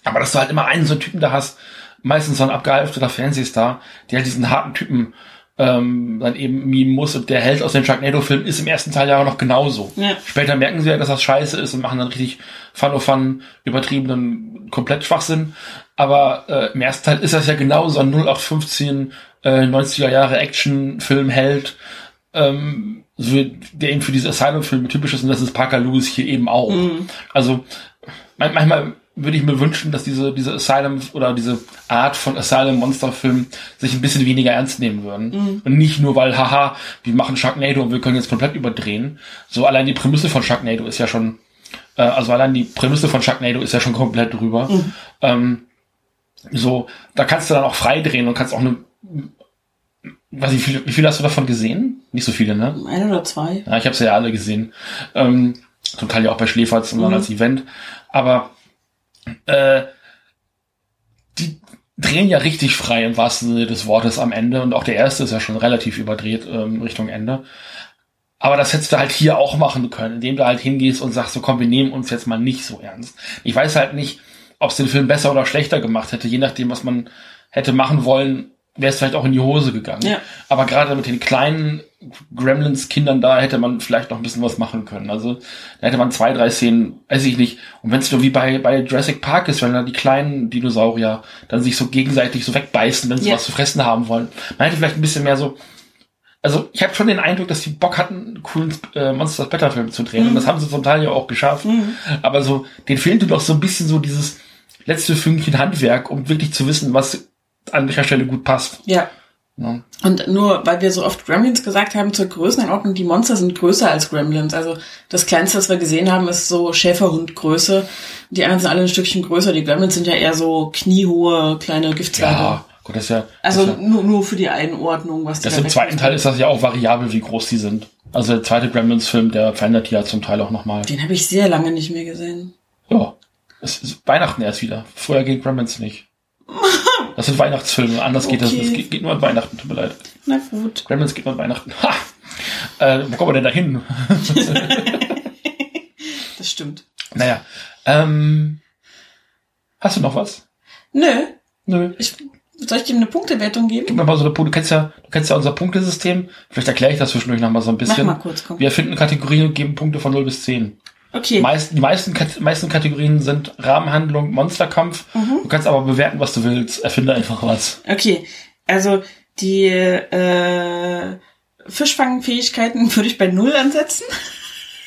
aber dass du halt immer einen so einen Typen da hast, meistens so ein abgehalfterter Fernsehstar, der halt diesen harten Typen ähm, dann eben mimen muss und der Held aus den Sharknado-Filmen ist im ersten Teil ja auch noch genauso. Ja. Später merken sie ja, dass das scheiße ist und machen dann richtig Fun of Fun, übertriebenen, komplett Schwachsinn. Aber äh, im ersten Teil ist das ja genauso ein 0815 äh, 90er Jahre Action-Film-Held, ähm, so, der eben für diese Asylum-Filme typisch ist und das ist Parker Lewis hier eben auch. Also man- manchmal würde ich mir wünschen, dass diese, diese Asylum oder diese Art von Asylum-Monster-Film sich ein bisschen weniger ernst nehmen würden. Und nicht nur, weil, haha, wir machen Sharknado und wir können jetzt komplett überdrehen. So allein die Prämisse von Sharknado ist ja schon, äh, also allein die Prämisse von Sharknado ist ja schon komplett drüber. Ähm, so, da kannst du dann auch frei drehen und kannst auch eine, weiß ich, wie viel, wie viel hast du davon gesehen? Nicht so viele, ne? Ein oder zwei. Ja, ich habe sie ja alle gesehen. Ähm, zum Teil ja auch bei Schläferz und dann Mhm. als Event. Aber äh, die drehen ja richtig frei im wahrsten Sinne des Wortes am Ende. Und auch der erste ist ja schon relativ überdreht ähm, Richtung Ende. Aber das hättest du halt hier auch machen können, indem du halt hingehst und sagst, so komm, wir nehmen uns jetzt mal nicht so ernst. Ich weiß halt nicht, ob es den Film besser oder schlechter gemacht hätte, je nachdem, was man hätte machen wollen, wäre es vielleicht auch in die Hose gegangen. Ja. Aber gerade mit den kleinen Gremlins-Kindern da hätte man vielleicht noch ein bisschen was machen können. Also da hätte man zwei, drei Szenen, weiß ich nicht. Und wenn es nur wie bei, bei Jurassic Park ist, wenn da die kleinen Dinosaurier dann sich so gegenseitig so wegbeißen, wenn sie Ja. was zu fressen haben wollen. Man hätte vielleicht ein bisschen mehr so. Also ich habe schon den Eindruck, dass die Bock hatten, einen coolen äh, Monsters Better Film zu drehen. Und das haben sie zum Teil ja auch geschafft. Aber so, den fehlte doch so ein bisschen so dieses letzte Fünkchen Handwerk, um wirklich zu wissen, was an welcher Stelle gut passt. Ja. Ja. Und nur weil wir so oft Gremlins gesagt haben, zur Größenordnung, die Monster sind größer als Gremlins. Also das kleinste, was wir gesehen haben, ist so Schäferhundgröße. Die anderen sind alle ein Stückchen größer. Die Gremlins sind ja eher so kniehohe kleine Giftzwerge. Ja, gut, das ist ja. Also ist ja, nur, nur für die Einordnung, was die das da im zweiten Teil ist das ja auch variabel, wie groß die sind. Also der zweite Gremlins-Film, der verändert die ja zum Teil auch nochmal. Den habe ich sehr lange nicht mehr gesehen. Ja. Es ist Weihnachten erst wieder. Vorher geht Gremlins nicht. Das sind Weihnachtsfilme. Anders geht das. Okay. Das geht, geht nur an Weihnachten. Tut mir leid. Na gut. Gremlins geht nur an Weihnachten. Ha! Äh, wo kommen wir denn da hin? Das stimmt. naja. Ähm, hast du noch was? Nö. Nö. Ich, soll ich dir eine Punktewertung Gib geben? mir mal so eine Punkte. Du kennst ja, du kennst ja unser Punktesystem. Vielleicht erkläre ich das zwischendurch noch mal so ein Mach bisschen. mal kurz, komm. Wir erfinden Kategorien und geben Punkte von 0 bis 10. Okay. Meist, die meisten, meisten Kategorien sind Rahmenhandlung, Monsterkampf. Mhm. Du kannst aber bewerten, was du willst. Erfinde einfach was. Okay. Also die äh, Fischfangfähigkeiten würde ich bei null ansetzen.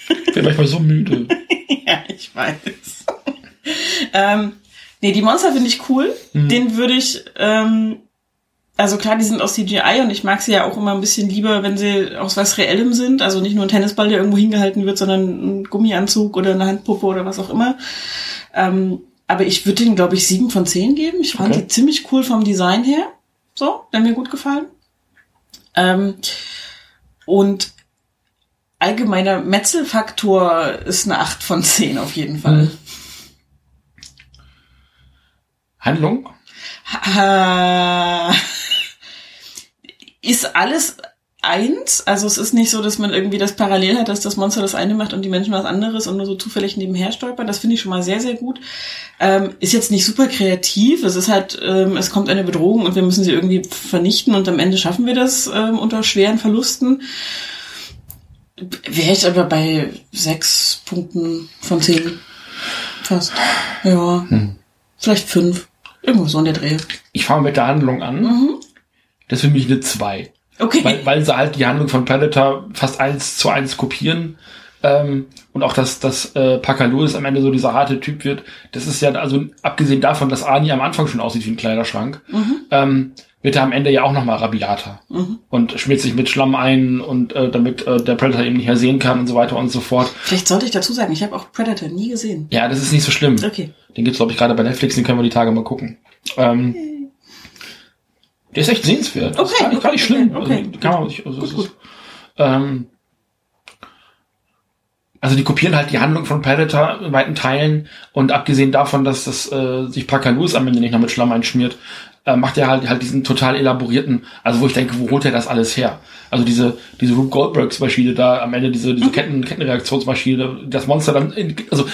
Ich bin manchmal so müde. ja, ich weiß. ähm, nee, die Monster finde ich cool. Mhm. Den würde ich, ähm, also klar, die sind aus CGI und ich mag sie ja auch immer ein bisschen lieber, wenn sie aus was Reellem sind. Also nicht nur ein Tennisball, der irgendwo hingehalten wird, sondern ein Gummianzug oder eine Handpuppe oder was auch immer. Ähm, aber ich würde denen, glaube ich, sieben von zehn geben. Ich fand Okay. die ziemlich cool vom Design her. So, der mir gut gefallen. Ähm, und allgemeiner Metzelfaktor ist eine 8 von 10 auf jeden Fall. Mhm. Handlung? Ha- ist alles eins? Also es ist nicht so, dass man irgendwie das parallel hat, dass das Monster das eine macht und die Menschen was anderes und nur so zufällig nebenher stolpern. Das finde ich schon mal sehr, sehr gut. Ähm, ist jetzt nicht super kreativ. Es ist halt, ähm, es kommt eine Bedrohung und wir müssen sie irgendwie vernichten und am Ende schaffen wir das ähm, unter schweren Verlusten. Wäre ich aber bei sechs Punkten von zehn. Fast. Ja. Vielleicht fünf. Irgendwo so in der Dreh. Ich fange mit der Handlung an. Mhm. Das ist für mich eine 2. Okay. Weil, weil sie halt die Handlung von Predator fast eins zu eins kopieren. Ähm, und auch, dass, dass äh, Parker Lewis am Ende so dieser harte Typ wird. Das ist ja, also abgesehen davon, dass Arnie am Anfang schon aussieht wie ein Kleiderschrank, ähm, wird er am Ende ja auch nochmal rabiater. Und schmiert sich mit Schlamm ein und äh, damit äh, der Predator eben nicht mehr sehen kann und so weiter und so fort. Vielleicht sollte ich dazu sagen, ich habe auch Predator nie gesehen. Ja, das ist nicht so schlimm. Okay. Den gibt's glaube ich, gerade bei Netflix, den können wir die Tage mal gucken. Ähm, der ist echt sehenswert. Das ist Okay, gar nicht, gar nicht schlimm. okay. Also, kann man sich, also, Gut, ist, ähm, also die kopieren halt die Handlung von Predator in weiten Teilen und abgesehen davon, dass das äh, sich Parker Lewis am Ende nicht noch mit Schlamm einschmiert, äh, macht er halt halt diesen total elaborierten, also wo ich denke, wo holt er das alles her? Also diese diese Rube Goldbergs Maschine da am Ende diese diese Ketten Kettenreaktionsmaschine, das Monster dann in, also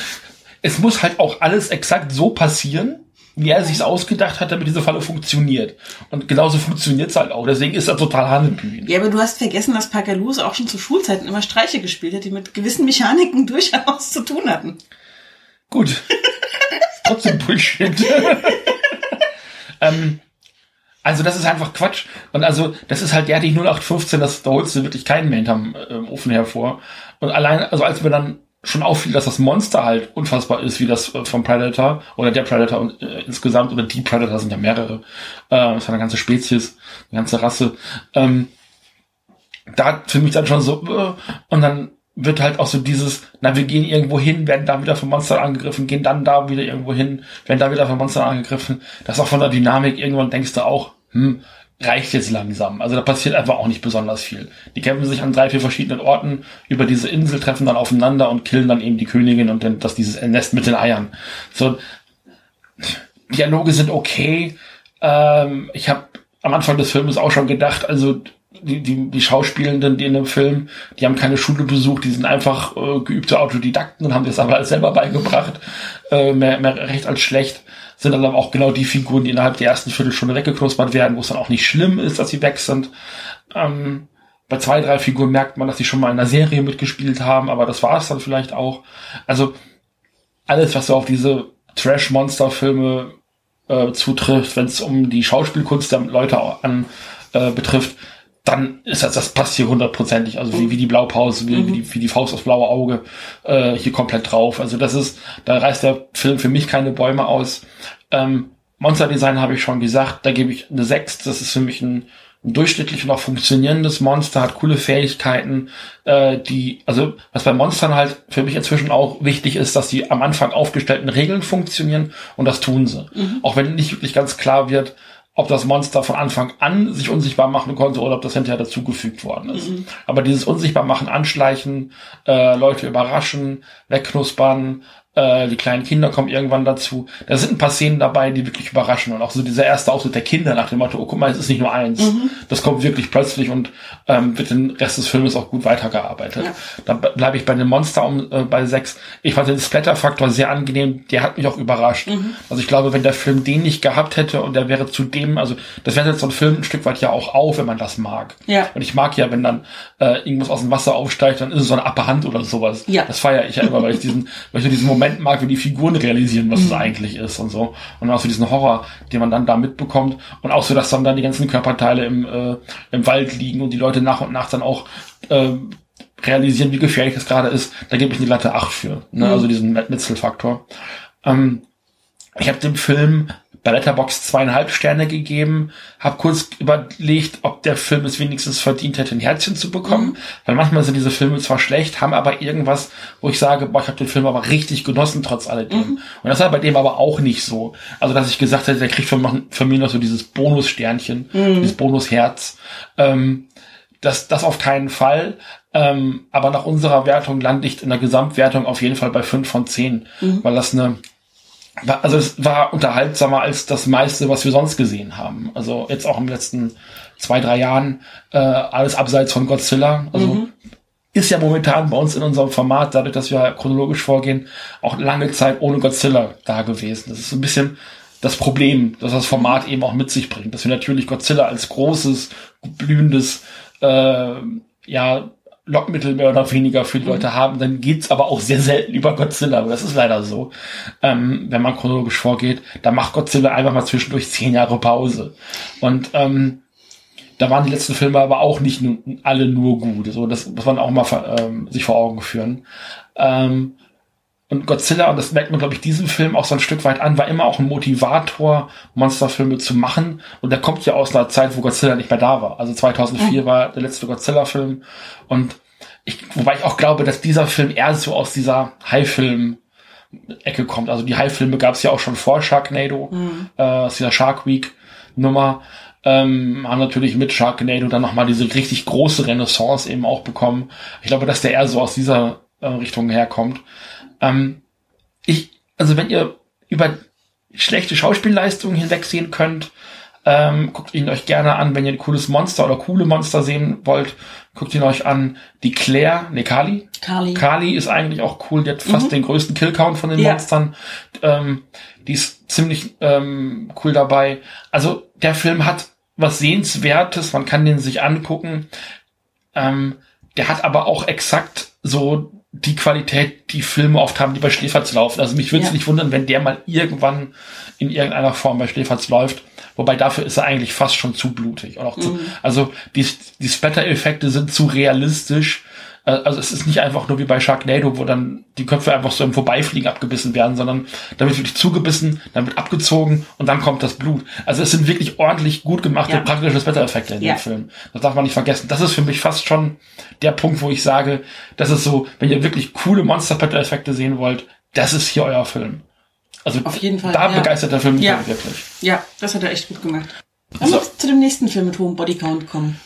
es muss halt auch alles exakt so passieren, wie er sich's ausgedacht hat, damit diese Falle funktioniert. Und genauso funktioniert's halt auch. Deswegen ist er total Hanebüchen. Ja, aber du hast vergessen, dass Parker Lewis auch schon zu Schulzeiten immer Streiche gespielt hat, die mit gewissen Mechaniken durchaus zu tun hatten. Gut. Trotzdem Bullshit. ähm, also das ist einfach Quatsch. Und also das ist halt der die 0815, das, da holst du wirklich keinen mehr hinterm äh, Ofen hervor. Und allein, also als mir dann schon auffiel, dass das Monster halt unfassbar ist, wie das äh, vom Predator oder der Predator und, äh, insgesamt oder die Predator sind ja mehrere, äh, das ist eine ganze Spezies, eine ganze Rasse. Ähm, da für mich dann schon so, äh, und dann wird halt auch so dieses, na, wir gehen irgendwo hin, werden da wieder vom Monster angegriffen, gehen dann da wieder irgendwo hin, werden da wieder vom Monster angegriffen. Das ist auch von der Dynamik, irgendwann denkst du auch, hm, reicht jetzt langsam. Also da passiert einfach auch nicht besonders viel. Die kämpfen sich an drei, vier verschiedenen Orten über diese Insel, treffen dann aufeinander und killen dann eben die Königin und dann das dieses Nest mit den Eiern. So, Dialoge sind okay. Ähm, ich habe am Anfang des Filmes auch schon gedacht, also die, die, die Schauspielenden, die in dem Film, die haben keine Schule besucht, die sind einfach äh, geübte Autodidakten und haben das aber selber beigebracht, äh, mehr, mehr recht als schlecht. Sind dann aber auch genau die Figuren, die innerhalb der ersten Viertelstunde weggeknuspert werden, wo es dann auch nicht schlimm ist, dass sie weg sind. Ähm, bei zwei, drei Figuren merkt man, dass sie schon mal in einer Serie mitgespielt haben, aber das war es dann vielleicht auch. Also alles, was so auf diese Trash-Monster-Filme äh, zutrifft, wenn es um die Schauspielkunst der Leute an äh, betrifft, dann ist das, das passt hier hundertprozentig. Also wie, wie die Blaupause, wie, wie, die, wie die Faust aufs blaue Auge äh, hier komplett drauf. Also das ist, da reißt der Film für mich keine Bäume aus. Ähm, Monster Design habe ich schon gesagt, da gebe ich eine 6. Das ist für mich ein, ein durchschnittlich und auch funktionierendes Monster, hat coole Fähigkeiten, äh, die, also was bei Monstern halt für mich inzwischen auch wichtig ist, dass die am Anfang aufgestellten Regeln funktionieren und das tun sie. Mhm. Auch wenn nicht wirklich ganz klar wird, ob das Monster von Anfang an sich unsichtbar machen konnte oder ob das hinterher dazugefügt worden ist. Mhm. Aber dieses unsichtbar machen, anschleichen, äh, Leute überraschen, wegknuspern, äh, die kleinen Kinder kommen irgendwann dazu. Da sind ein paar Szenen dabei, die wirklich überraschen. Und auch so dieser erste Auftritt der Kinder nach dem Motto, oh guck mal, es ist nicht nur eins. Mhm. Das kommt wirklich plötzlich und ähm, wird den Rest des Filmes auch gut weitergearbeitet. Ja. Da bleibe ich bei den Monster um äh, bei sechs. Ich fand den Splatter-Faktor sehr angenehm, der hat mich auch überrascht. Mhm. Also ich glaube, wenn der Film den nicht gehabt hätte und der wäre zu dem, also das wäre jetzt so ein Film ein Stück weit ja auch auf, wenn man das mag. Ja. Und ich mag ja, wenn dann äh, irgendwas aus dem Wasser aufsteigt, dann ist es so eine Apparhand oder sowas. Ja. Das feiere ich ja immer, weil ich diesen, weil ich diesen Moment Moment mag, wie die Figuren realisieren, was mhm. es eigentlich ist und so. Und auch so diesen Horror, den man dann da mitbekommt. Und auch so, dass dann, dann die ganzen Körperteile im, äh, im Wald liegen und die Leute nach und nach dann auch äh, realisieren, wie gefährlich es gerade ist. Da gebe ich eine glatte 8 für. Ne? Mhm. Also diesen Metzelfaktor. Ähm, ich habe dem Film bei Letterbox zweieinhalb Sterne gegeben, habe kurz überlegt, ob der Film es wenigstens verdient hätte, ein Herzchen zu bekommen, mhm. weil manchmal sind diese Filme zwar schlecht, haben aber irgendwas, wo ich sage, boah, ich habe den Film aber richtig genossen trotz alledem. Mhm. Und das war bei dem aber auch nicht so. Also, dass ich gesagt hätte, der kriegt von, von mir noch so dieses Bonussternchen, mhm. dieses Bonusherz. Ähm, das, das auf keinen Fall. Ähm, aber nach unserer Wertung lande ich in der Gesamtwertung auf jeden Fall bei fünf von zehn, mhm. weil das eine also es war unterhaltsamer als das meiste, was wir sonst gesehen haben. Also jetzt auch im letzten zwei, drei Jahren äh, alles abseits von Godzilla. Also mhm. ist ja momentan bei uns in unserem Format, dadurch, dass wir chronologisch vorgehen, auch lange Zeit ohne Godzilla da gewesen. Das ist so ein bisschen das Problem, dass das Format eben auch mit sich bringt. Dass wir natürlich Godzilla als großes, blühendes, äh, ja, Lockmittel mehr oder weniger für die Leute mhm. haben, dann geht's aber auch sehr selten über Godzilla. Das ist leider so. Ähm, wenn man chronologisch vorgeht, da macht Godzilla einfach mal zwischendurch zehn Jahre Pause. Und ähm, da waren die letzten Filme aber auch nicht alle nur gut. So, das muss man auch mal ähm, sich vor Augen führen. Ähm, und Godzilla, und das merkt man, glaube ich, diesem Film auch so ein Stück weit an, war immer auch ein Motivator, Monsterfilme zu machen. Und der kommt ja aus einer Zeit, wo Godzilla nicht mehr da war. Also 2004 mhm. war der letzte Godzilla-Film. Und ich, wobei ich auch glaube, dass dieser Film eher so aus dieser High-Film Ecke kommt. Also die High-Filme gab es ja auch schon vor Sharknado, mhm. äh, aus dieser Shark Week Nummer. Ähm, haben natürlich mit Sharknado dann nochmal diese richtig große Renaissance eben auch bekommen. Ich glaube, dass der eher so aus dieser äh, Richtung herkommt. Ähm, ich, also wenn ihr über schlechte Schauspielleistungen hinwegsehen könnt, ähm, guckt ihn euch gerne an, wenn ihr ein cooles Monster oder coole Monster sehen wollt, guckt ihn euch an. Die Claire, ne, Kali? Kali. Kali ist eigentlich auch cool, die hat fast mhm. den größten Killcount von den ja. Monstern. Ähm, die ist ziemlich ähm, cool dabei. Also der Film hat was Sehenswertes, man kann den sich angucken. Ähm, der hat aber auch exakt so die Qualität, die Filme oft haben, die bei Schläferz laufen. Also mich würde es ja. nicht wundern, wenn der mal irgendwann in irgendeiner Form bei Schläferz läuft. Wobei dafür ist er eigentlich fast schon zu blutig. Und auch zu, mhm. Also die, die Splatter-Effekte sind zu realistisch, also es ist nicht einfach nur wie bei Sharknado, wo dann die Köpfe einfach so im Vorbeifliegen abgebissen werden, sondern da wird wirklich zugebissen, dann wird abgezogen und dann kommt das Blut. Also es sind wirklich ordentlich gut gemachte ja. praktische Splatter-Effekte in ja. dem Film. Das darf man nicht vergessen. Das ist für mich fast schon der Punkt, wo ich sage, das ist so, wenn ihr wirklich coole Monster-Splatter-Effekte sehen wollt, das ist hier euer Film. Also auf jeden Fall. Da ja. begeistert der Film ja. wirklich. Ja, das hat er echt gut gemacht. Lass so. zu dem nächsten Film mit hohem Bodycount kommen.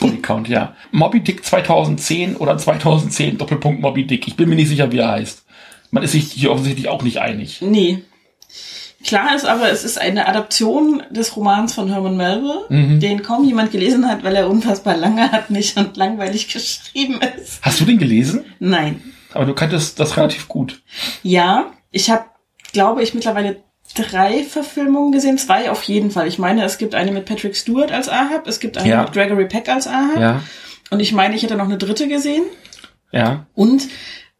Bodycount, ja. Moby Dick 2010 oder 2010 Doppelpunkt Moby Dick. Ich bin mir nicht sicher, wie er heißt. Man ist sich hier offensichtlich auch nicht einig. Nee. Klar ist aber, es ist eine Adaption des Romans von Herman Melville, mhm. den kaum jemand gelesen hat, weil er unfassbar langhatmig und langweilig geschrieben ist. Hast du den gelesen? Nein. Aber du kanntest das relativ gut. Ja, ich habe, glaube ich, mittlerweile drei Verfilmungen gesehen, zwei auf jeden Fall. Ich meine, es gibt eine mit Patrick Stewart als Ahab, es gibt eine ja. mit Gregory Peck als Ahab. Ja. Und ich meine, ich hätte noch eine dritte gesehen. Ja. Und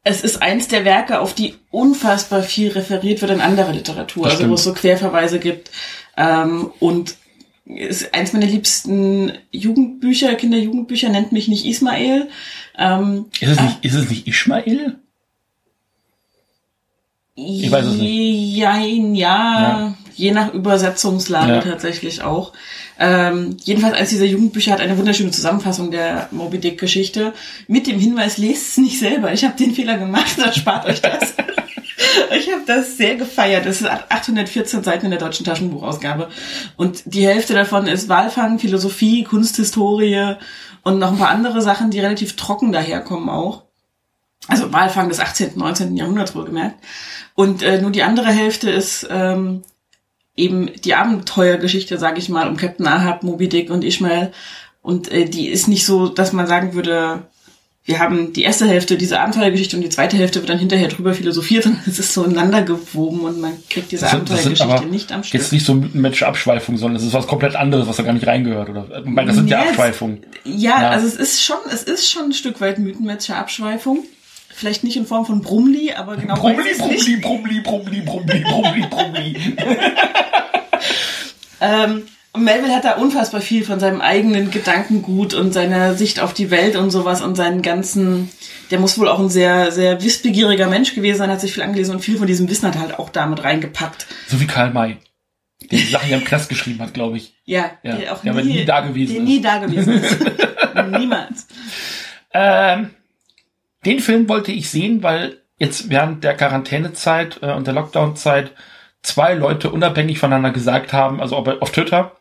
es ist eins der Werke, auf die unfassbar viel referiert wird in anderer Literatur, also wo es so Querverweise gibt. Ähm, und ist eins meiner liebsten Jugendbücher, Kinderjugendbücher, nennt mich nicht Ismael. Ähm, ist, es nicht, ist es nicht Ismael? Ich weiß es nicht. Jein, ja, ja, je nach Übersetzungslage Ja. tatsächlich auch. Ähm, jedenfalls eines dieser Jugendbücher hat eine wunderschöne Zusammenfassung der Moby Dick Geschichte mit dem Hinweis, lest es nicht selber. Ich habe den Fehler gemacht, dann spart euch das. ich habe das sehr gefeiert. Das sind 814 Seiten in der deutschen Taschenbuchausgabe. Und die Hälfte davon ist Walfang, Philosophie, Kunsthistorie und noch ein paar andere Sachen, die relativ trocken daherkommen auch. Also Walfang des 18., 19. Jahrhunderts wohlgemerkt. Und äh, nur die andere Hälfte ist ähm, eben die Abenteuergeschichte, sage ich mal, um Captain Ahab, Moby Dick und Ishmael. Und äh, die ist nicht so, dass man sagen würde, wir haben die erste Hälfte diese Abenteuergeschichte und die zweite Hälfte wird dann hinterher drüber philosophiert und es ist so ineinander gewoben und man kriegt diese Das sind, das Abenteuergeschichte aber nicht am Stück. jetzt nicht so mythenmatch Abschweifungen, sondern es ist was komplett anderes, was da gar nicht reingehört. Oder, weil das sind ja es- Abschweifungen. Ja, Ja. also es ist schon, es ist schon ein Stück weit mythenmäßige Abschweifung. Vielleicht nicht in Form von Brumli, aber genau nicht. Brummli, Brummli, Brummli, Brummli, Brummli, Brummli. Ähm, Melville hat da unfassbar viel von seinem eigenen Gedankengut und seiner Sicht auf die Welt und sowas und seinen ganzen, der muss wohl auch ein sehr, sehr wissbegieriger Mensch gewesen sein, hat sich viel angelesen und viel von diesem Wissen hat er halt auch damit reingepackt. So wie Karl May. Der die Sachen ja im Knast geschrieben hat, glaube ich. Ja, Ja, der auch nie, nie da gewesen der ist. nie da gewesen ist. Niemals. Ähm, den Film wollte ich sehen, weil jetzt während der Quarantänezeit äh, und der Lockdown-Zeit zwei Leute unabhängig voneinander gesagt haben, also auf Twitter,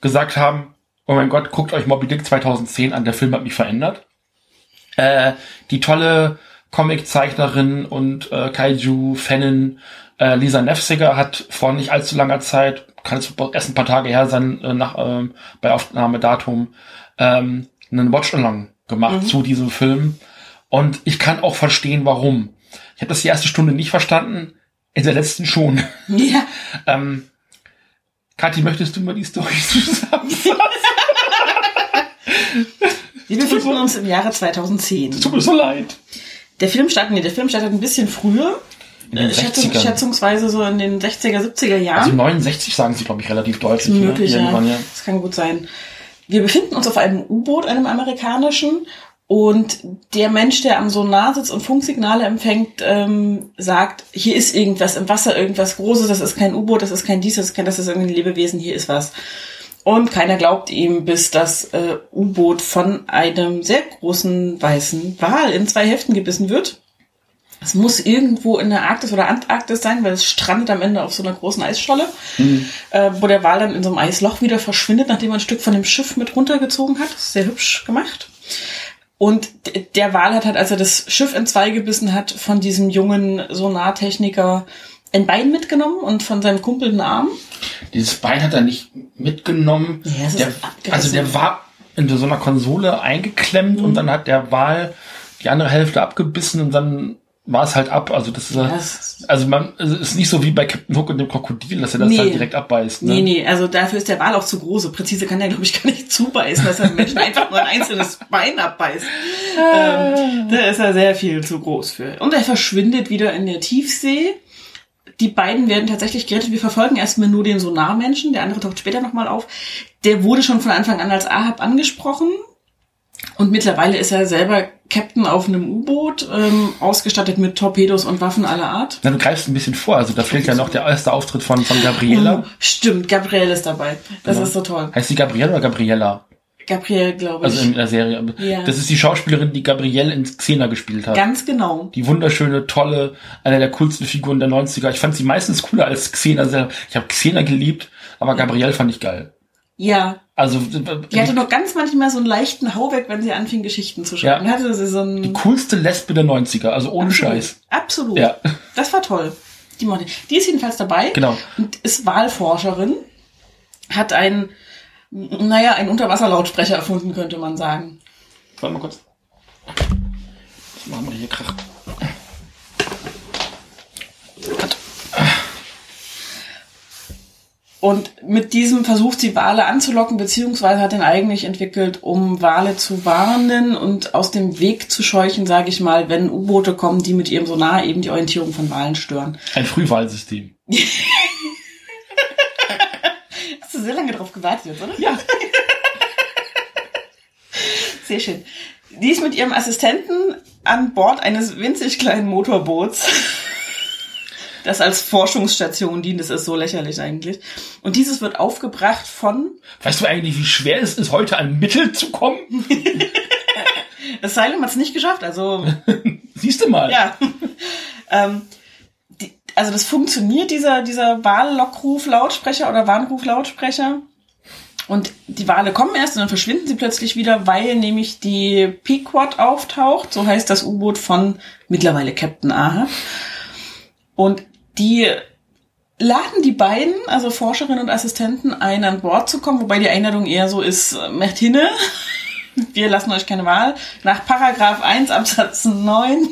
gesagt haben, oh mein Gott, guckt euch Moby Dick 2010 an, der Film hat mich verändert. Äh, die tolle Comiczeichnerin und äh, Kaiju-Fanin äh, Lisa Nefsiger hat vor nicht allzu langer Zeit, kann es erst ein paar Tage her sein, äh, nach, ähm, bei Aufnahmedatum, ähm, einen Watch-Along gemacht zu diesem Film. Und ich kann auch verstehen, warum. Ich habe das die erste Stunde nicht verstanden, in der letzten schon. Ja. ähm, Kathi, möchtest du mal die Story zusammenfassen? Wir befinden uns im Jahre 2010. Tut mir so leid. Der Film startet, nee, der Film startet ein bisschen früher. Äh, Schätzung, 60ern. schätzungsweise so in den 60er, 70er Jahren. Also 69 sagen sie, glaube ich, relativ deutlich. ne? möglich, ja. Irgendwann, ja. Das kann gut sein. Wir befinden uns auf einem U-Boot, einem amerikanischen, und der Mensch, der am Sonar sitzt und Funksignale empfängt, ähm, sagt, hier ist irgendwas im Wasser, irgendwas Großes, das ist kein U-Boot, das ist kein dies, das ist kein, das ist irgendein Lebewesen, hier ist was. Und keiner glaubt ihm, bis das äh, U-Boot von einem sehr großen weißen Wal in zwei Hälften gebissen wird. Es muss irgendwo in der Arktis oder Antarktis sein, weil es strandet am Ende auf so einer großen Eisscholle, äh, wo der Wal dann in so einem Eisloch wieder verschwindet, nachdem er ein Stück von dem Schiff mit runtergezogen hat. Sehr hübsch gemacht. Und der Wal hat halt, als er das Schiff in zwei gebissen hat, von diesem jungen Sonartechniker ein Bein mitgenommen und von seinem Kumpel einen Arm. Dieses Bein hat er nicht mitgenommen. Ja, der, also der war in so einer Konsole eingeklemmt Mhm. und dann hat der Wal die andere Hälfte abgebissen und dann war es halt ab. Also das ist, ist- also man, es ist nicht so wie bei Captain Hook und dem Krokodil, dass er das Nee. halt direkt abbeißt. Ne? Nee, nee, also dafür ist der Wal auch zu groß. So präzise kann der, glaube ich, gar nicht zubeißen, dass er Menschen einfach nur ein einzelnes Bein abbeißt. ähm, da ist er sehr viel zu groß für. Und er verschwindet wieder in der Tiefsee. Die beiden werden tatsächlich gerettet. Wir verfolgen erstmal nur den Sonarmenschen. Der andere taucht später nochmal auf. Der wurde schon von Anfang an als Ahab angesprochen. Und mittlerweile ist er selber Captain auf einem U-Boot, ähm, ausgestattet mit Torpedos und Waffen aller Art. Na, du greifst ein bisschen vor. Also da fehlt ja noch der erste Auftritt von, von Gabriela. Oh, stimmt, Gabrielle ist dabei. Das Genau. ist so toll. Heißt die Gabriela oder Gabriella? Gabrielle, glaube ich. Also in der Serie. Ja. Das ist die Schauspielerin, die Gabrielle in Xena gespielt hat. Ganz genau. Die wunderschöne, tolle, eine der coolsten Figuren der 90er. Ich fand sie meistens cooler als Xena selber. Ich habe Xena geliebt, aber Gabrielle fand ich geil. Ja. Also Die hatte noch ganz manchmal so einen leichten Hau weg, wenn sie anfing, Geschichten zu schreiben. Ja. Hatte sie so die einen. coolste Lesbe der 90er, also ohne Scheiß. Absolut. Ja. Das war toll. Die, ich. die ist jedenfalls dabei. Genau. Und ist Wahlforscherin. Hat ein, naja, einen Unterwasserlautsprecher erfunden, könnte man sagen. Warte mal kurz. Was machen wir hier Krach? Und mit diesem versucht sie Wale anzulocken, beziehungsweise hat den eigentlich entwickelt, um Wale zu warnen und aus dem Weg zu scheuchen, sage ich mal, wenn U-Boote kommen, die mit ihrem Sonar eben die Orientierung von Walen stören. Ein Frühwahlsystem. Hast du sehr lange drauf gewartet jetzt, oder? Ja. Sehr schön. Die ist mit ihrem Assistenten an Bord eines winzig kleinen Motorboots. Das als Forschungsstation dient. Das ist so lächerlich eigentlich. Und dieses wird aufgebracht von. Weißt du eigentlich, wie schwer es ist, heute an Mittel zu kommen? Asylum hat es nicht geschafft, also. Siehst du mal. Ja. ähm, die, also das funktioniert, dieser, dieser Wahllockruf-Lautsprecher oder Warnruf-Lautsprecher. Und die Wale kommen erst und dann verschwinden sie plötzlich wieder, weil nämlich die Pequod auftaucht, so heißt das U-Boot von mittlerweile Captain Ahab. Und die laden die beiden, also Forscherin und Assistenten, ein, an Bord zu kommen, wobei die Einladung eher so ist, äh, macht hinne, wir lassen euch keine Wahl. Nach Paragraph 1 Absatz 9.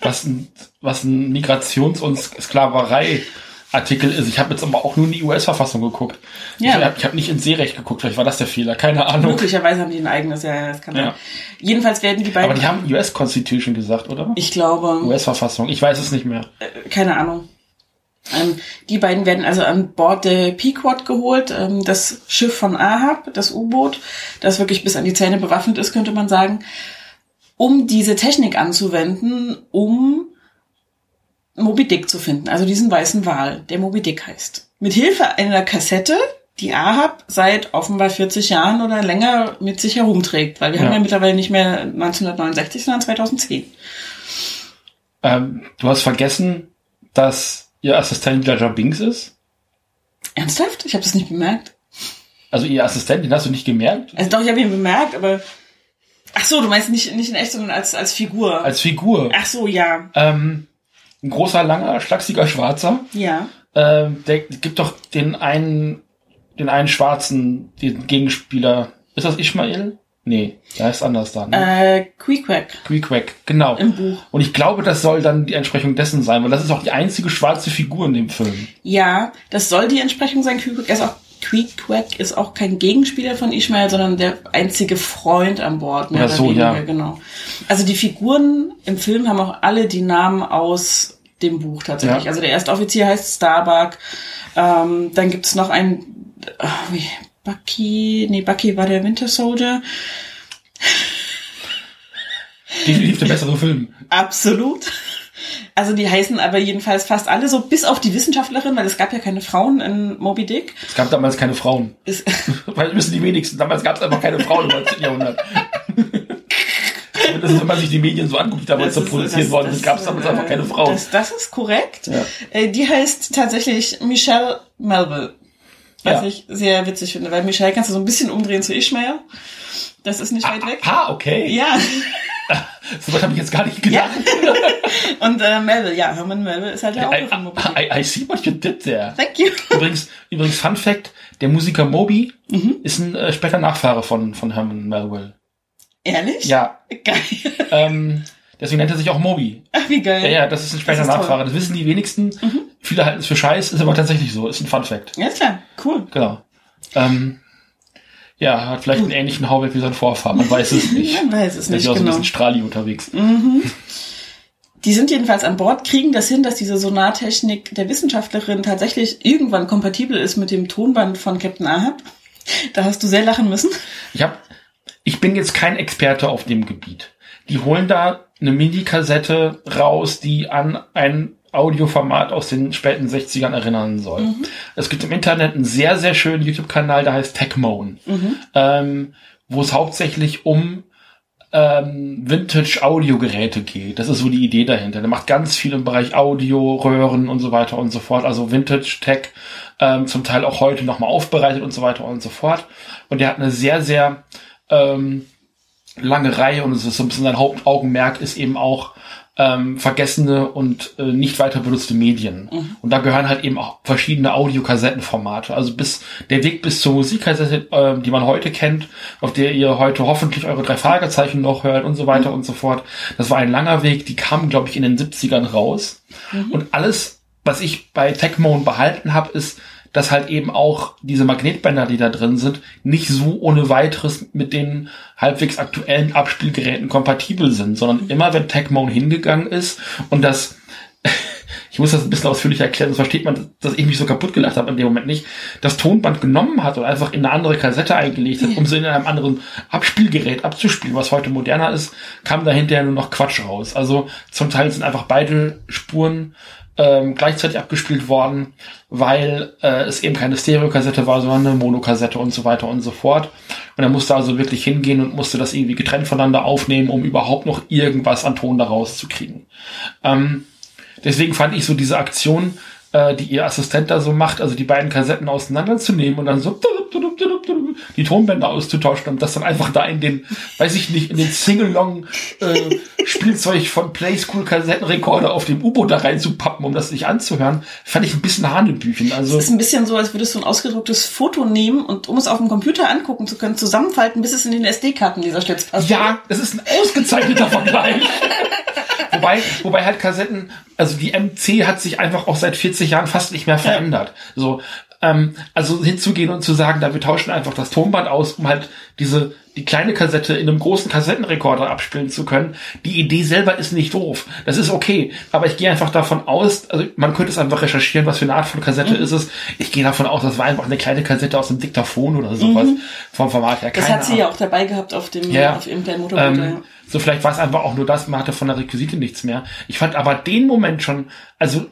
Was ein, was ein Migrations- und Sklaverei Artikel ist. Ich habe jetzt aber auch nur in die US-Verfassung geguckt. Ja. Ich habe hab nicht in Seerecht geguckt, vielleicht war das der Fehler, keine Ahnung. Möglicherweise haben die ein eigenes, ja, das kann Ja. sein. Jedenfalls werden die beiden. Aber die haben US-Constitution gesagt, oder? ich glaube, US-Verfassung, ich weiß es nicht mehr. äh, keine Ahnung. Ähm, die beiden werden also an Bord der Pequod geholt, ähm, das Schiff von Ahab, das U-Boot, das wirklich bis an die Zähne bewaffnet ist, könnte man sagen, um diese Technik anzuwenden, um Moby Dick zu finden, also diesen weißen Wal, der Moby Dick heißt. Mit Hilfe einer Kassette, die Ahab seit offenbar 40 Jahren oder länger mit sich herumträgt, weil wir Ja. haben ja mittlerweile nicht mehr 1969, sondern 2010. Ähm, du hast vergessen, dass ihr Assistent Jaja Binks ist? Ernsthaft? Ich habe das nicht bemerkt. Also ihr Assistent, den hast du nicht gemerkt? Also doch, ich habe ihn bemerkt, aber ach so, du meinst nicht nicht in echt, sondern als als Figur. Als Figur. ach so, ja, Ähm, ein großer, langer, schlachsiger Schwarzer. ja. Ähm, der gibt doch den einen, den einen Schwarzen, den Gegenspieler. Ist das Ishmael? Nee, der heißt anders da. Ne? Äh, Queequeg Queequeg, genau. im Buch. Und ich glaube, das soll dann die Entsprechung dessen sein, weil das ist auch die einzige schwarze Figur in dem Film. Ja, das soll die Entsprechung sein. Queequeg ist auch Queequeg ist auch kein Gegenspieler von Ishmael, sondern der einzige Freund an Bord. mehr Ja, oder so, weniger, ja. Genau. Also die Figuren im Film haben auch alle die Namen aus dem Buch tatsächlich. Ja. Also der erste Offizier heißt Starbuck. Ähm, dann gibt's noch einen, ach, wie, Bucky, nee, Bucky war der Winter Soldier. Definitiv der bessere Film. Absolut. Also die heißen aber jedenfalls fast alle so, bis auf die Wissenschaftlerin, weil es gab ja keine Frauen in Moby Dick. Es gab damals keine Frauen. Ist, Weil wissen die wenigsten. Damals gab es einfach keine Frauen im 19. Jahrhundert. Ist, wenn man sich die Medien so anguckt, die damals so produziert das- worden sind, gab es damals einfach keine Frauen. Das, das ist korrekt. Ja. Äh, Die heißt tatsächlich Michelle Melville. Was Ja. ich sehr witzig finde, weil Michelle kannst du so ein bisschen umdrehen zu Ishmael. Das ist nicht weit weg. Ah, okay. Ja. So was habe ich jetzt gar nicht gedacht. Und äh, Melville, ja, Herman Melville ist halt der I, Autor von Moby Dick. I, I see what you did there. Thank you. Übrigens, übrigens Fun Fact, der Musiker Moby Mhm. ist ein äh, später Nachfahre von, von Herman Melville. Ehrlich? Ja, Geil. ähm, deswegen nennt er sich auch Moby. Ach, wie geil. Ja, ja, das ist ein später Das ist toll. Nachfahre. Das wissen die wenigsten. Viele halten es für Scheiß, ist aber tatsächlich so. Ist ein Fun Fact. Ja, ist klar. Cool. Genau. Ähm, ja, hat vielleicht einen ähnlichen Hauweg wie sein Vorfahr. Man weiß es nicht. Man weiß es Der ist nicht ja auch so ein genau. bisschen Strahli unterwegs. Die sind jedenfalls an Bord, kriegen das hin, dass diese Sonartechnik der Wissenschaftlerin tatsächlich irgendwann kompatibel ist mit dem Tonband von Captain Ahab. Da hast du sehr lachen müssen. Ich hab, ich bin jetzt kein Experte auf dem Gebiet. Die holen da eine MIDI-Kassette raus, die an ein Audioformat aus den späten 60ern erinnern soll. Es gibt im Internet einen sehr, sehr schönen YouTube-Kanal, der heißt Techmoan, ähm, wo es hauptsächlich um ähm, Vintage-Audiogeräte geht. Das ist so die Idee dahinter. Der macht ganz viel im Bereich Audio, Röhren und so weiter und so fort. Also Vintage-Tech, ähm, zum Teil auch heute nochmal aufbereitet und so weiter und so fort. Und der hat eine sehr, sehr ähm, lange Reihe und es ist so ein bisschen sein Hauptaugenmerk ist eben auch ähm, vergessene und äh, nicht weiter benutzte Medien. Und da gehören halt eben auch verschiedene Audiokassettenformate. Also bis der Weg bis zur Musikkassette, äh, die man heute kennt, auf der ihr heute hoffentlich eure drei Fragezeichen noch hört und so weiter und so fort. Das war ein langer Weg, die kamen, glaube ich, in den 70ern raus. Und alles, was ich bei Techmoan behalten habe, ist, dass halt eben auch diese Magnetbänder, die da drin sind, nicht so ohne weiteres mit den halbwegs aktuellen Abspielgeräten kompatibel sind, sondern immer wenn Techmoan hingegangen ist und das ich ich muss das ein bisschen ausführlicher erklären, sonst versteht man, dass ich mich so kaputt gelacht habe in dem Moment nicht, das Tonband genommen hat und einfach in eine andere Kassette eingelegt hat, um sie in einem anderen Abspielgerät abzuspielen, was heute moderner ist, kam da hinterher nur noch Quatsch raus. Also zum Teil sind einfach beide Spuren ähm, gleichzeitig abgespielt worden, weil äh, es eben keine Stereokassette war, sondern eine Monokassette und so weiter und so fort. Und er musste also wirklich hingehen und musste das irgendwie getrennt voneinander aufnehmen, um überhaupt noch irgendwas an Ton daraus zu kriegen. Ähm, deswegen fand ich so diese Aktion, äh, die ihr Assistent da so macht, also die beiden Kassetten auseinanderzunehmen und dann so die Tonbänder auszutauschen und das dann einfach da in den, weiß ich nicht, in den Singalong äh, Spielzeug von Playschool Kassettenrekorder auf dem U-Boot da reinzupappen, um das sich anzuhören, fand ich ein bisschen Hanebüchen. Also es ist ein bisschen so, als würdest du ein ausgedrucktes Foto nehmen und um es auf dem Computer angucken zu können, zusammenfalten, bis es in den SD-Karten dieser Stütz passt. Ja, das ist ein ausgezeichneter Vergleich. wobei, wobei halt Kassetten, also die MC hat sich einfach auch seit 40 Jahren fast nicht mehr verändert. Ja. So, ähm, also hinzugehen und zu sagen, da wir tauschen einfach das Tonband aus, um halt diese die kleine Kassette in einem großen Kassettenrekorder abspielen zu können. Die Idee selber ist nicht doof. Das ist okay. Aber ich gehe einfach davon aus, also man könnte es einfach recherchieren, was für eine Art von Kassette mhm. ist es. Ich gehe davon aus, das war einfach eine kleine Kassette aus einem Diktaphon oder sowas mhm. vom Format her. Keine das hat sie Art. ja auch dabei gehabt auf dem ja. auf ihrem kleinen Motorboot. Ähm, ja. So vielleicht war es einfach auch nur das, man hatte von der Requisite nichts mehr. Ich fand aber den Moment schon, also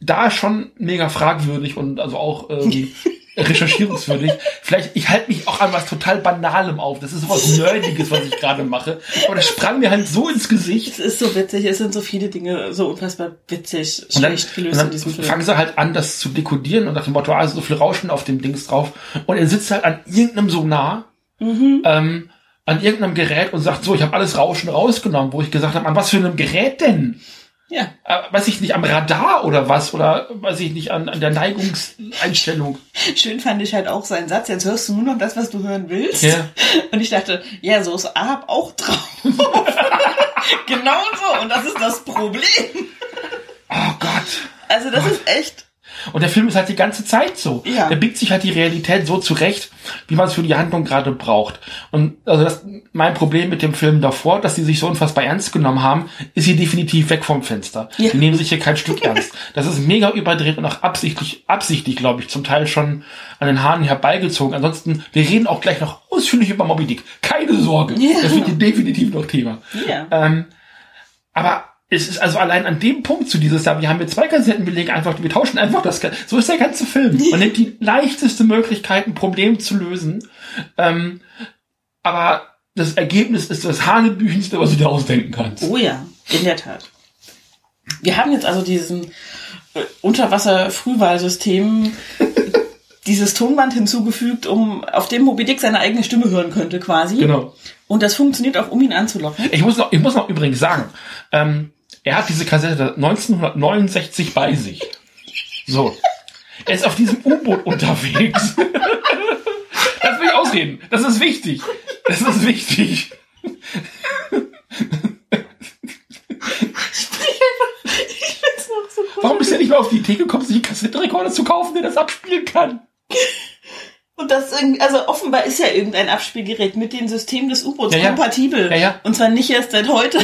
da schon mega fragwürdig und also auch ähm, recherchierungswürdig. Vielleicht, ich halte mich auch an was total Banalem auf. Das ist was Nerdiges, was ich gerade mache. Aber das sprang mir halt so ins Gesicht. Es ist so witzig. Es sind so viele Dinge so unfassbar witzig, und dann, schlecht gelöst und dann in diesem Film. fangen sie halt an, das zu dekodieren und nach dem Motto, also so viel Rauschen auf dem Dings drauf. Und er sitzt halt an irgendeinem Sonar, mhm. ähm, an irgendeinem Gerät und sagt so, ich habe alles Rauschen rausgenommen, wo ich gesagt habe, an was für einem Gerät denn? Ja. Äh, weiß ich nicht, am Radar oder was? Oder weiß ich nicht, an, an der Neigungseinstellung. Schön fand ich halt auch seinen Satz, jetzt hörst du nur noch das, was du hören willst. Ja. Und ich dachte, ja, so ist Ahab auch drauf. genau so. Und das ist das Problem. Oh Gott. Also das Gott. ist echt und der Film ist halt die ganze Zeit so. Ja. Der biegt sich halt die Realität so zurecht, wie man es für die Handlung gerade braucht. Und also das mein Problem mit dem Film davor, dass die sich so unfassbar ernst genommen haben, ist hier definitiv weg vom Fenster. Ja. Die nehmen sich hier kein Stück ernst. Das ist mega überdreht und auch absichtlich, absichtlich, glaube ich, zum Teil schon an den Haaren herbeigezogen. Ansonsten, wir reden auch gleich noch ausführlich über Moby Dick. Keine Sorge. Ja. Das wird hier definitiv noch Thema. Ja. Ähm, aber es ist also allein an dem Punkt zu dieses Jahr, wir haben hier zwei Kassetten, wir legen einfach, wir tauschen einfach das, so ist der ganze Film. Man nimmt die leichteste Möglichkeit, ein Problem zu lösen, ähm, aber das Ergebnis ist das Hanebüchenste, was du dir ausdenken kannst. Oh ja, in der Tat. Wir haben jetzt also diesen äh, Unterwasser-Frühwahlsystem dieses Tonband hinzugefügt, um auf dem Moby Dick seine eigene Stimme hören könnte, quasi. Genau. Und das funktioniert auch, um ihn anzulocken. Ich muss noch, ich muss noch übrigens sagen, ähm, er hat diese Kassette 1969 bei sich. So. Er ist auf diesem U-Boot unterwegs. Lass mich ausreden. Das ist wichtig. Das ist wichtig. Warum bist du nicht mehr auf die Idee gekommen, sich einen Kassettenrekorder zu kaufen, der das abspielen kann? Und das irgendwie, also offenbar ist ja irgendein Abspielgerät mit dem System des U-Boots ja, ja. kompatibel. Ja, ja. Und zwar nicht erst seit heute,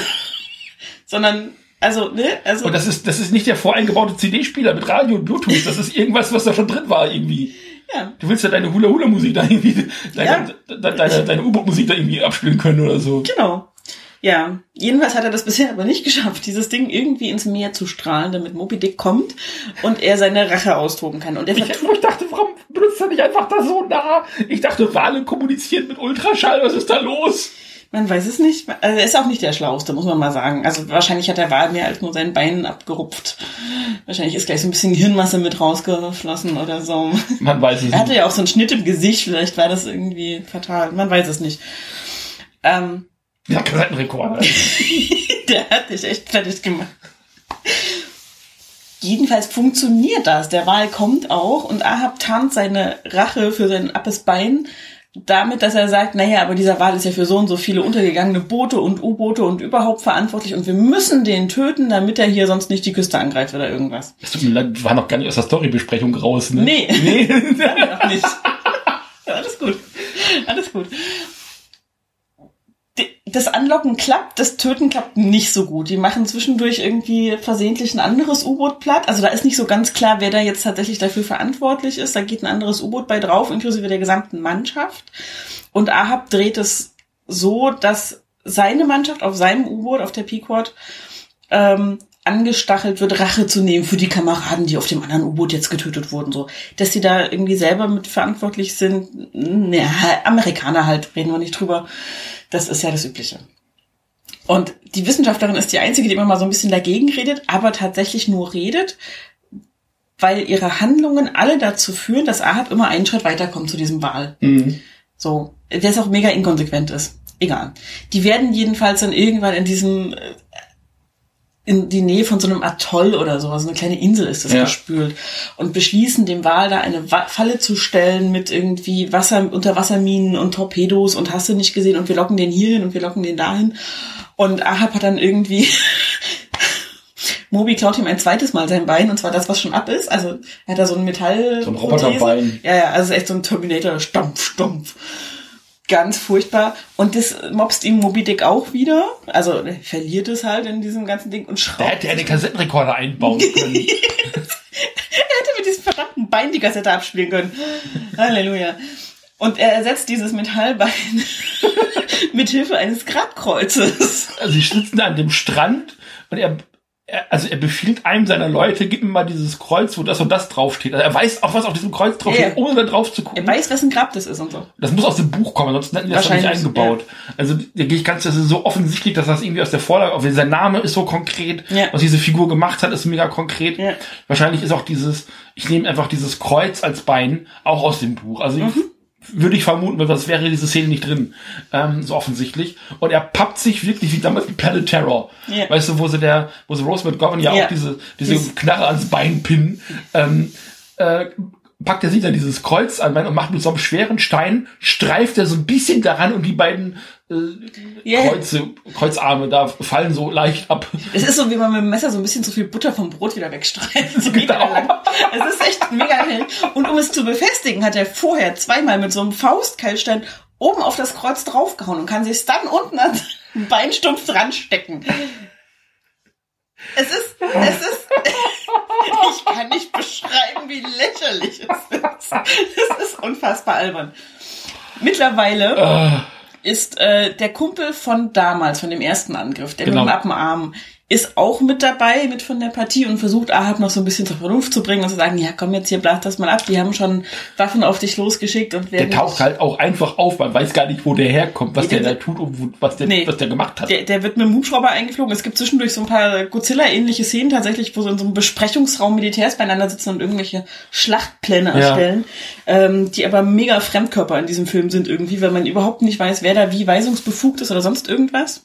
sondern also, ne? Also und das ist, das ist nicht der voreingebaute CD-Spieler mit Radio und Bluetooth. Das ist irgendwas, was da schon drin war, irgendwie. Ja. Du willst ja deine Hula-Hula-Musik da irgendwie, deine, ja. deine, deine U-Boot-Musik da irgendwie abspielen können oder so. Genau. Ja, jedenfalls hat er das bisher aber nicht geschafft, dieses Ding irgendwie ins Meer zu strahlen, damit Moby Dick kommt und er seine Rache austoben kann. Und er ich, ich dachte, warum benutzt er nicht einfach da so nah? Ich dachte, Wale kommunizieren mit Ultraschall, was ist da los? Man weiß es nicht. Also er ist auch nicht der Schlauste, muss man mal sagen. Also wahrscheinlich hat der Wal mehr als nur sein Bein abgerupft. Wahrscheinlich ist gleich so ein bisschen Hirnmasse mit rausgeflossen oder so. Man weiß es nicht. Er hatte ja auch so einen Schnitt im Gesicht, vielleicht war das irgendwie fatal. Man weiß es nicht. Ähm, ja, Kassettenrekorder. der hat dich echt fertig gemacht. Jedenfalls funktioniert das. Der Wal kommt auch und Ahab tarnt seine Rache für sein abes Bein damit, dass er sagt, naja, aber dieser Wal ist ja für so und so viele untergegangene Boote und U-Boote und überhaupt verantwortlich und wir müssen den töten, damit er hier sonst nicht die Küste angreift oder irgendwas. Es tut mir leid, war noch gar nicht aus der Storybesprechung raus, ne? Nee. Nee. noch nicht. Alles gut. Alles gut das Anlocken klappt, das Töten klappt nicht so gut. Die machen zwischendurch irgendwie versehentlich ein anderes U-Boot platt. Also da ist nicht so ganz klar, wer da jetzt tatsächlich dafür verantwortlich ist. Da geht ein anderes U-Boot bei drauf, inklusive der gesamten Mannschaft. Und Ahab dreht es so, dass seine Mannschaft auf seinem U-Boot, auf der Pequod, ähm, angestachelt wird, Rache zu nehmen für die Kameraden, die auf dem anderen U-Boot jetzt getötet wurden, so. Dass die da irgendwie selber mit verantwortlich sind, naja, Amerikaner halt, reden wir nicht drüber. Das ist ja das Übliche. Und die Wissenschaftlerin ist die einzige, die immer mal so ein bisschen dagegen redet, aber tatsächlich nur redet, weil ihre Handlungen alle dazu führen, dass Ahab immer einen Schritt weiterkommt zu diesem Wahl. Mhm. So, der ist auch mega inkonsequent ist. Egal. Die werden jedenfalls dann irgendwann in diesem äh, in die Nähe von so einem Atoll oder sowas, so eine kleine Insel ist das Ja. gespült und beschließen dem Wal da eine Falle zu stellen mit irgendwie Wasser, Unterwasserminen und Torpedos und hast du nicht gesehen und wir locken den hier hin und wir locken den dahin und Ahab hat dann irgendwie Moby klaut ihm ein zweites Mal sein Bein und zwar das, was schon ab ist. Also er hat da so ein Metall. So ein Roboterbein. Ja, ja, also echt so ein Terminator, stumpf, stumpf. Ganz furchtbar. Und das mobst ihm Moby Dick auch wieder. Also er verliert es halt in diesem ganzen Ding und schraubt. Da hätte er einen Kassettenrekorder einbauen können. Er hätte mit diesem verdammten Bein die Kassette abspielen können. Halleluja. Und er ersetzt dieses Metallbein mit Hilfe eines Grabkreuzes. also sie sitzen da an dem Strand und er, er, also er befiehlt einem seiner Leute, gib mir mal dieses Kreuz, wo das und das draufsteht. Also er weiß auch, was auf diesem Kreuz draufsteht, Ja. ohne da drauf zu Er gucken. weiß, wessen Grab das ist und so. Das muss aus dem Buch kommen, sonst hätten die das nicht eingebaut. Also da gehe ich ganz, das ist so offensichtlich, dass das irgendwie aus der Vorlage, auch sein Name ist so konkret, Ja. was diese Figur gemacht hat, ist mega konkret. Ja. Wahrscheinlich ist auch dieses, ich nehme einfach dieses Kreuz als Bein auch aus dem Buch. Also Mhm. ich, würde ich vermuten, weil das wäre diese Szene nicht drin, ähm, so offensichtlich. Und er pappt sich wirklich wie damals mit Planet Terror. Ja. Weißt du, wo sie der, wo sie Rose McGovern ja, Ja. auch diese, diese Dies- Knarre ans Bein pinnen, ähm, äh, packt er sich dann dieses Kreuz an und macht mit so einem schweren Stein, streift er so ein bisschen daran und die beiden äh, Ja. Kreuze, Kreuzarme da fallen so leicht ab. Es ist so, wie man mit dem Messer so ein bisschen zu viel Butter vom Brot wieder wegstreift. So Genau. Es ist echt mega hell. Und um es zu befestigen, hat er vorher zweimal mit so einem Faustkeilstein oben auf das Kreuz draufgehauen und kann sich dann unten an den Beinstumpf dran stecken. Es ist, es ist, ich kann nicht beschreiben, wie lächerlich es ist. Es ist unfassbar albern. Mittlerweile Äh, ist äh, der Kumpel von damals, von dem ersten Angriff, der Genau. mit dem Appenarm, ist auch mit dabei, mit von der Partie und versucht Ahab noch so ein bisschen zur Vernunft zu bringen und zu sagen, ja komm jetzt hier, blas das mal ab, die haben schon Waffen auf dich losgeschickt und der taucht halt auch einfach auf, man weiß gar nicht, wo der herkommt, was der der- da tut und was der, Nee. was der gemacht hat. Der, der wird mit dem Hubschrauber eingeflogen. Es gibt zwischendurch so ein paar Godzilla-ähnliche Szenen tatsächlich, wo so in so einem Besprechungsraum Militärs beieinander sitzen und irgendwelche Schlachtpläne Ja. erstellen, ähm, die aber mega Fremdkörper in diesem Film sind irgendwie, weil man überhaupt nicht weiß, wer da wie weisungsbefugt ist oder sonst irgendwas.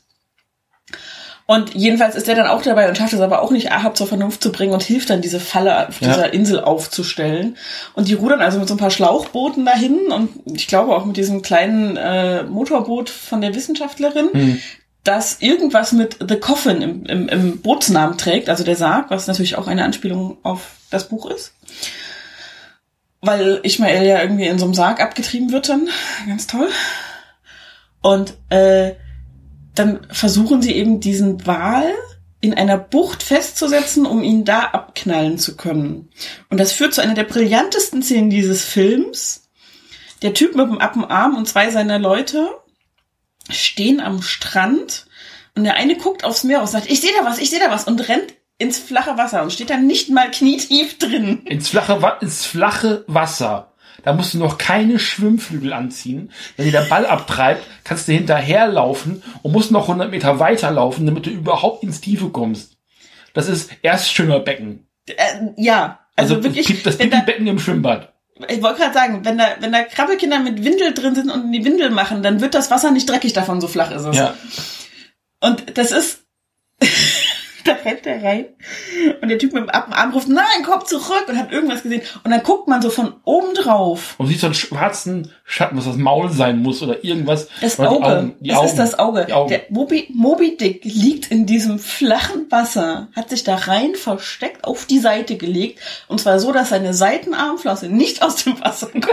Und jedenfalls ist er dann auch dabei und schafft es aber auch nicht, Ahab zur Vernunft zu bringen und hilft dann, diese Falle auf Ja. dieser Insel aufzustellen. Und die rudern also mit so ein paar Schlauchbooten dahin und ich glaube auch mit diesem kleinen äh, Motorboot von der Wissenschaftlerin, das irgendwas mit The Coffin im, im, im Bootsnamen trägt, also der Sarg, was natürlich auch eine Anspielung auf das Buch ist. Weil Ishmael ja irgendwie in so einem Sarg abgetrieben wird dann. Ganz toll. Und äh, dann versuchen sie eben diesen Wal in einer Bucht festzusetzen, um ihn da abknallen zu können. Und das führt zu einer der brillantesten Szenen dieses Films. Der Typ mit dem Appenarm und zwei seiner Leute stehen am Strand und der eine guckt aufs Meer und sagt, ich sehe da was, ich sehe da was und rennt ins flache Wasser und steht dann nicht mal knietief drin. ins flache, ins flache Wasser. Da musst du noch keine Schwimmflügel anziehen. Wenn dir der Ball abtreibt, kannst du hinterherlaufen und musst noch 100 Meter weiterlaufen, damit du überhaupt ins Tiefe kommst. Das ist erst Schwimmerbecken. Äh, ja, also, Also, wirklich, das da, Pipi-Becken im Schwimmbad. ich wollte gerade sagen, wenn da, wenn da Krabbelkinder mit Windel drin sind und in die Windel machen, dann wird das Wasser nicht dreckig davon, so flach ist es. Ja. Und das ist, da rennt er rein und der Typ mit dem Appenarm ruft, nein, komm zurück und hat irgendwas gesehen. Und dann guckt man so von oben drauf. Und siehst so einen schwarzen Schatten, was das Maul sein muss oder irgendwas. Das Oder Auge. Augen, das Augen, ist das Auge. Der Moby, Moby Dick liegt in diesem flachen Wasser, hat sich da rein versteckt, auf die Seite gelegt. Und zwar so, dass seine Seitenarmflosse nicht aus dem Wasser guckt.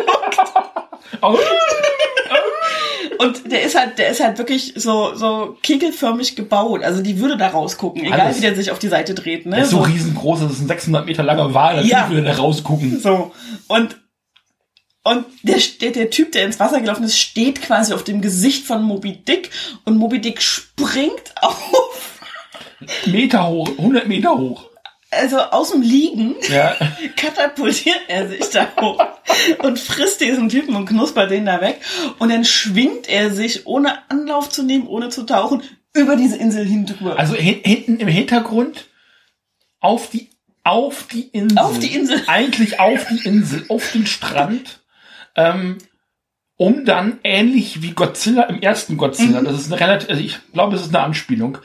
Und der ist halt, der ist halt wirklich so, so kegelförmig gebaut. Also die würde da rausgucken, egal Alles. wie der sich auf die Seite dreht, ne? Der ist so riesengroß, das ist ein 600 Meter langer Wal, da Ja. würde der rausgucken. So. Und, und der, der, der Typ, der ins Wasser gelaufen ist, steht quasi auf dem Gesicht von Moby Dick und Moby Dick springt auf, Meter hoch, 100 Meter hoch. Also aus dem Liegen, Ja. katapultiert er sich da hoch und frisst diesen Typen und knuspert den da weg. Und dann schwingt er sich, ohne Anlauf zu nehmen, ohne zu tauchen, über diese Insel hindurch. Also hin, hinten im Hintergrund auf die auf die Insel. Auf die Insel. Eigentlich auf die Insel, auf den Strand. Ähm, um dann ähnlich wie Godzilla im ersten Godzilla, Mhm. das ist eine relativ, also ich glaube, es ist eine Anspielung,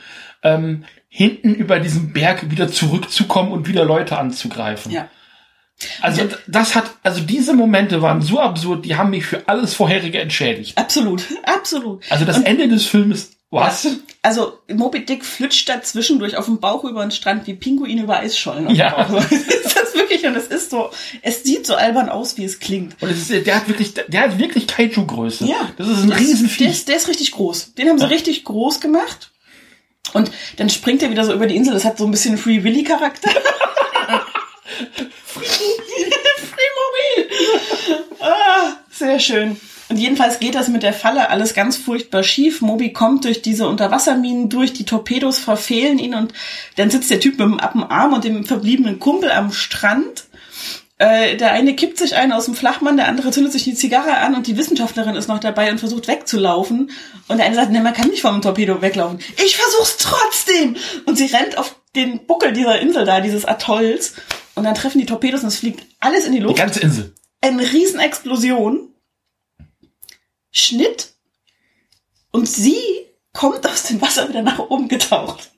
ähm, hinten über diesen Berg wieder zurückzukommen und wieder Leute anzugreifen. ja. Also das hat, also diese Momente waren so absurd, die haben mich für alles vorherige entschädigt. Absolut, absolut. Also das Ende des Filmes, was? Also Moby Dick flutscht da zwischendurch auf dem Bauch über den Strand wie Pinguine über Eisschollen. Ja. Ist das wirklich und es ist so, es sieht so albern aus, wie es klingt. Und es ist, der hat wirklich, der hat wirklich Kaiju-Größe. Ja. Das ist ein Der Riesenvieh. Der ist, der ist richtig groß. Den haben sie richtig groß gemacht. Und dann springt er wieder so über die Insel. Das hat so ein bisschen Free Willy Charakter. Free Mobil. Ah, sehr schön. Und jedenfalls geht das mit der Falle alles ganz furchtbar schief. Moby kommt durch diese Unterwasserminen durch, die Torpedos verfehlen ihn und dann sitzt der Typ mit dem Appenarm und dem verbliebenen Kumpel am Strand. Äh, der eine kippt sich einen aus dem Flachmann, der andere zündet sich die Zigarre an und die Wissenschaftlerin ist noch dabei und versucht wegzulaufen. Und der eine sagt, ne, man kann nicht vom Torpedo weglaufen. Ich versuch's trotzdem! Und sie rennt auf den Buckel dieser Insel da, dieses Atolls. Und dann treffen die Torpedos und es fliegt alles in die Die Luft. ganze Insel. Eine Riesenexplosion. Schnitt. Und sie kommt aus dem Wasser wieder nach oben getaucht.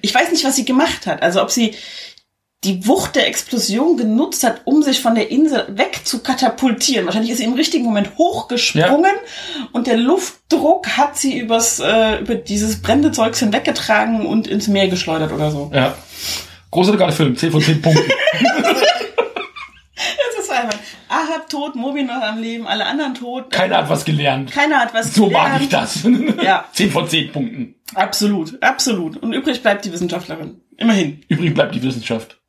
Ich weiß nicht, was sie gemacht hat. Also ob sie die Wucht der Explosion genutzt hat, um sich von der Insel weg zu katapultieren. Wahrscheinlich ist sie im richtigen Moment hochgesprungen und der Luftdruck hat sie übers, äh, über dieses brennende Zeugs hinweggetragen und ins Meer geschleudert oder so. Ja. Großartiger Film, 10 von 10 Punkten. Das ist einfach. Ahab tot, Moby noch am Leben, alle anderen tot. Keiner hat was gelernt. Keiner hat was So gelernt. mag ich das. Ja. 10 von 10 Punkten. Absolut, absolut. Und übrig bleibt die Wissenschaftlerin. Immerhin. Übrig bleibt die Wissenschaft.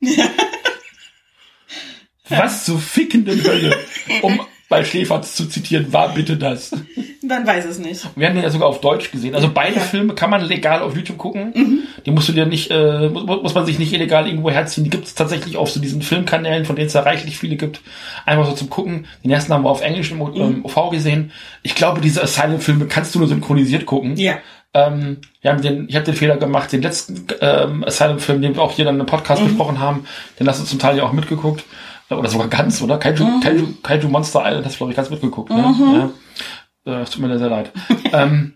Was zur fickenden Hölle, um bei Schläferz zu zitieren, war bitte das. Man weiß es nicht. Wir haben den ja sogar auf Deutsch gesehen. Also beide Ja. Filme kann man legal auf YouTube gucken. Die musst du dir nicht, äh, muss, muss man sich nicht illegal irgendwo herziehen. Die gibt es tatsächlich auf so diesen Filmkanälen, von denen es da reichlich viele gibt. Einfach so zum Gucken. Den ersten haben wir auf Englisch im ähm, OV gesehen. Ich glaube, diese Asylum-Filme kannst du nur synchronisiert gucken. Ja. Ähm, wir haben den, ich habe den Fehler gemacht, den letzten ähm, Asylum-Film, den wir auch hier dann im Podcast besprochen haben, den hast du zum Teil ja auch mitgeguckt. Oder sogar ganz, oder? Kaiju, Kaiju, Kaiju Monster Island hast du, glaube ich, ganz mitgeguckt. Ne? Ja. Äh, es tut mir sehr leid. ähm,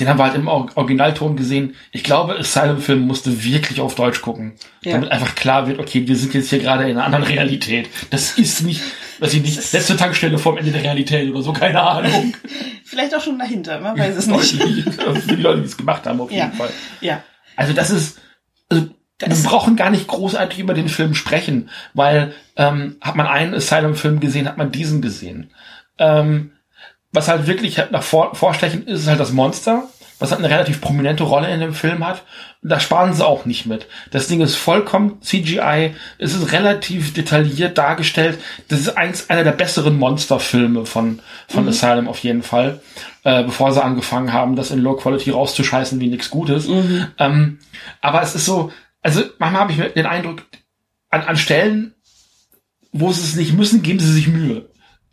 den haben wir halt im Or- Originalton gesehen. Ich glaube, Asylum-Film musste wirklich auf Deutsch gucken. Ja. Damit einfach klar wird, okay, wir sind jetzt hier gerade in einer anderen Realität. Das ist nicht, weiß ich nicht, letzte Tankstelle vorm Ende der Realität oder so, keine Ahnung. Vielleicht auch schon dahinter, man weiß es nicht. Für die Leute, die es gemacht haben, auf jeden Ja. Fall. Ja. Also das ist, also Das- wir brauchen gar nicht großartig über den Film sprechen, weil ähm, hat man einen Asylum-Film gesehen, hat man diesen gesehen. Ähm, was halt wirklich halt nach vor, vorstechen ist, ist halt das Monster, was halt eine relativ prominente Rolle in dem Film hat. Und da sparen sie auch nicht mit. Das Ding ist vollkommen CGI, es ist relativ detailliert dargestellt. Das ist eins einer der besseren Monsterfilme von, von Asylum auf jeden Fall. Äh, bevor sie angefangen haben, das in Low Quality rauszuscheißen wie nichts Gutes. Ähm, aber es ist so, also manchmal habe ich den Eindruck, an, an Stellen, wo sie es nicht müssen, geben sie sich Mühe.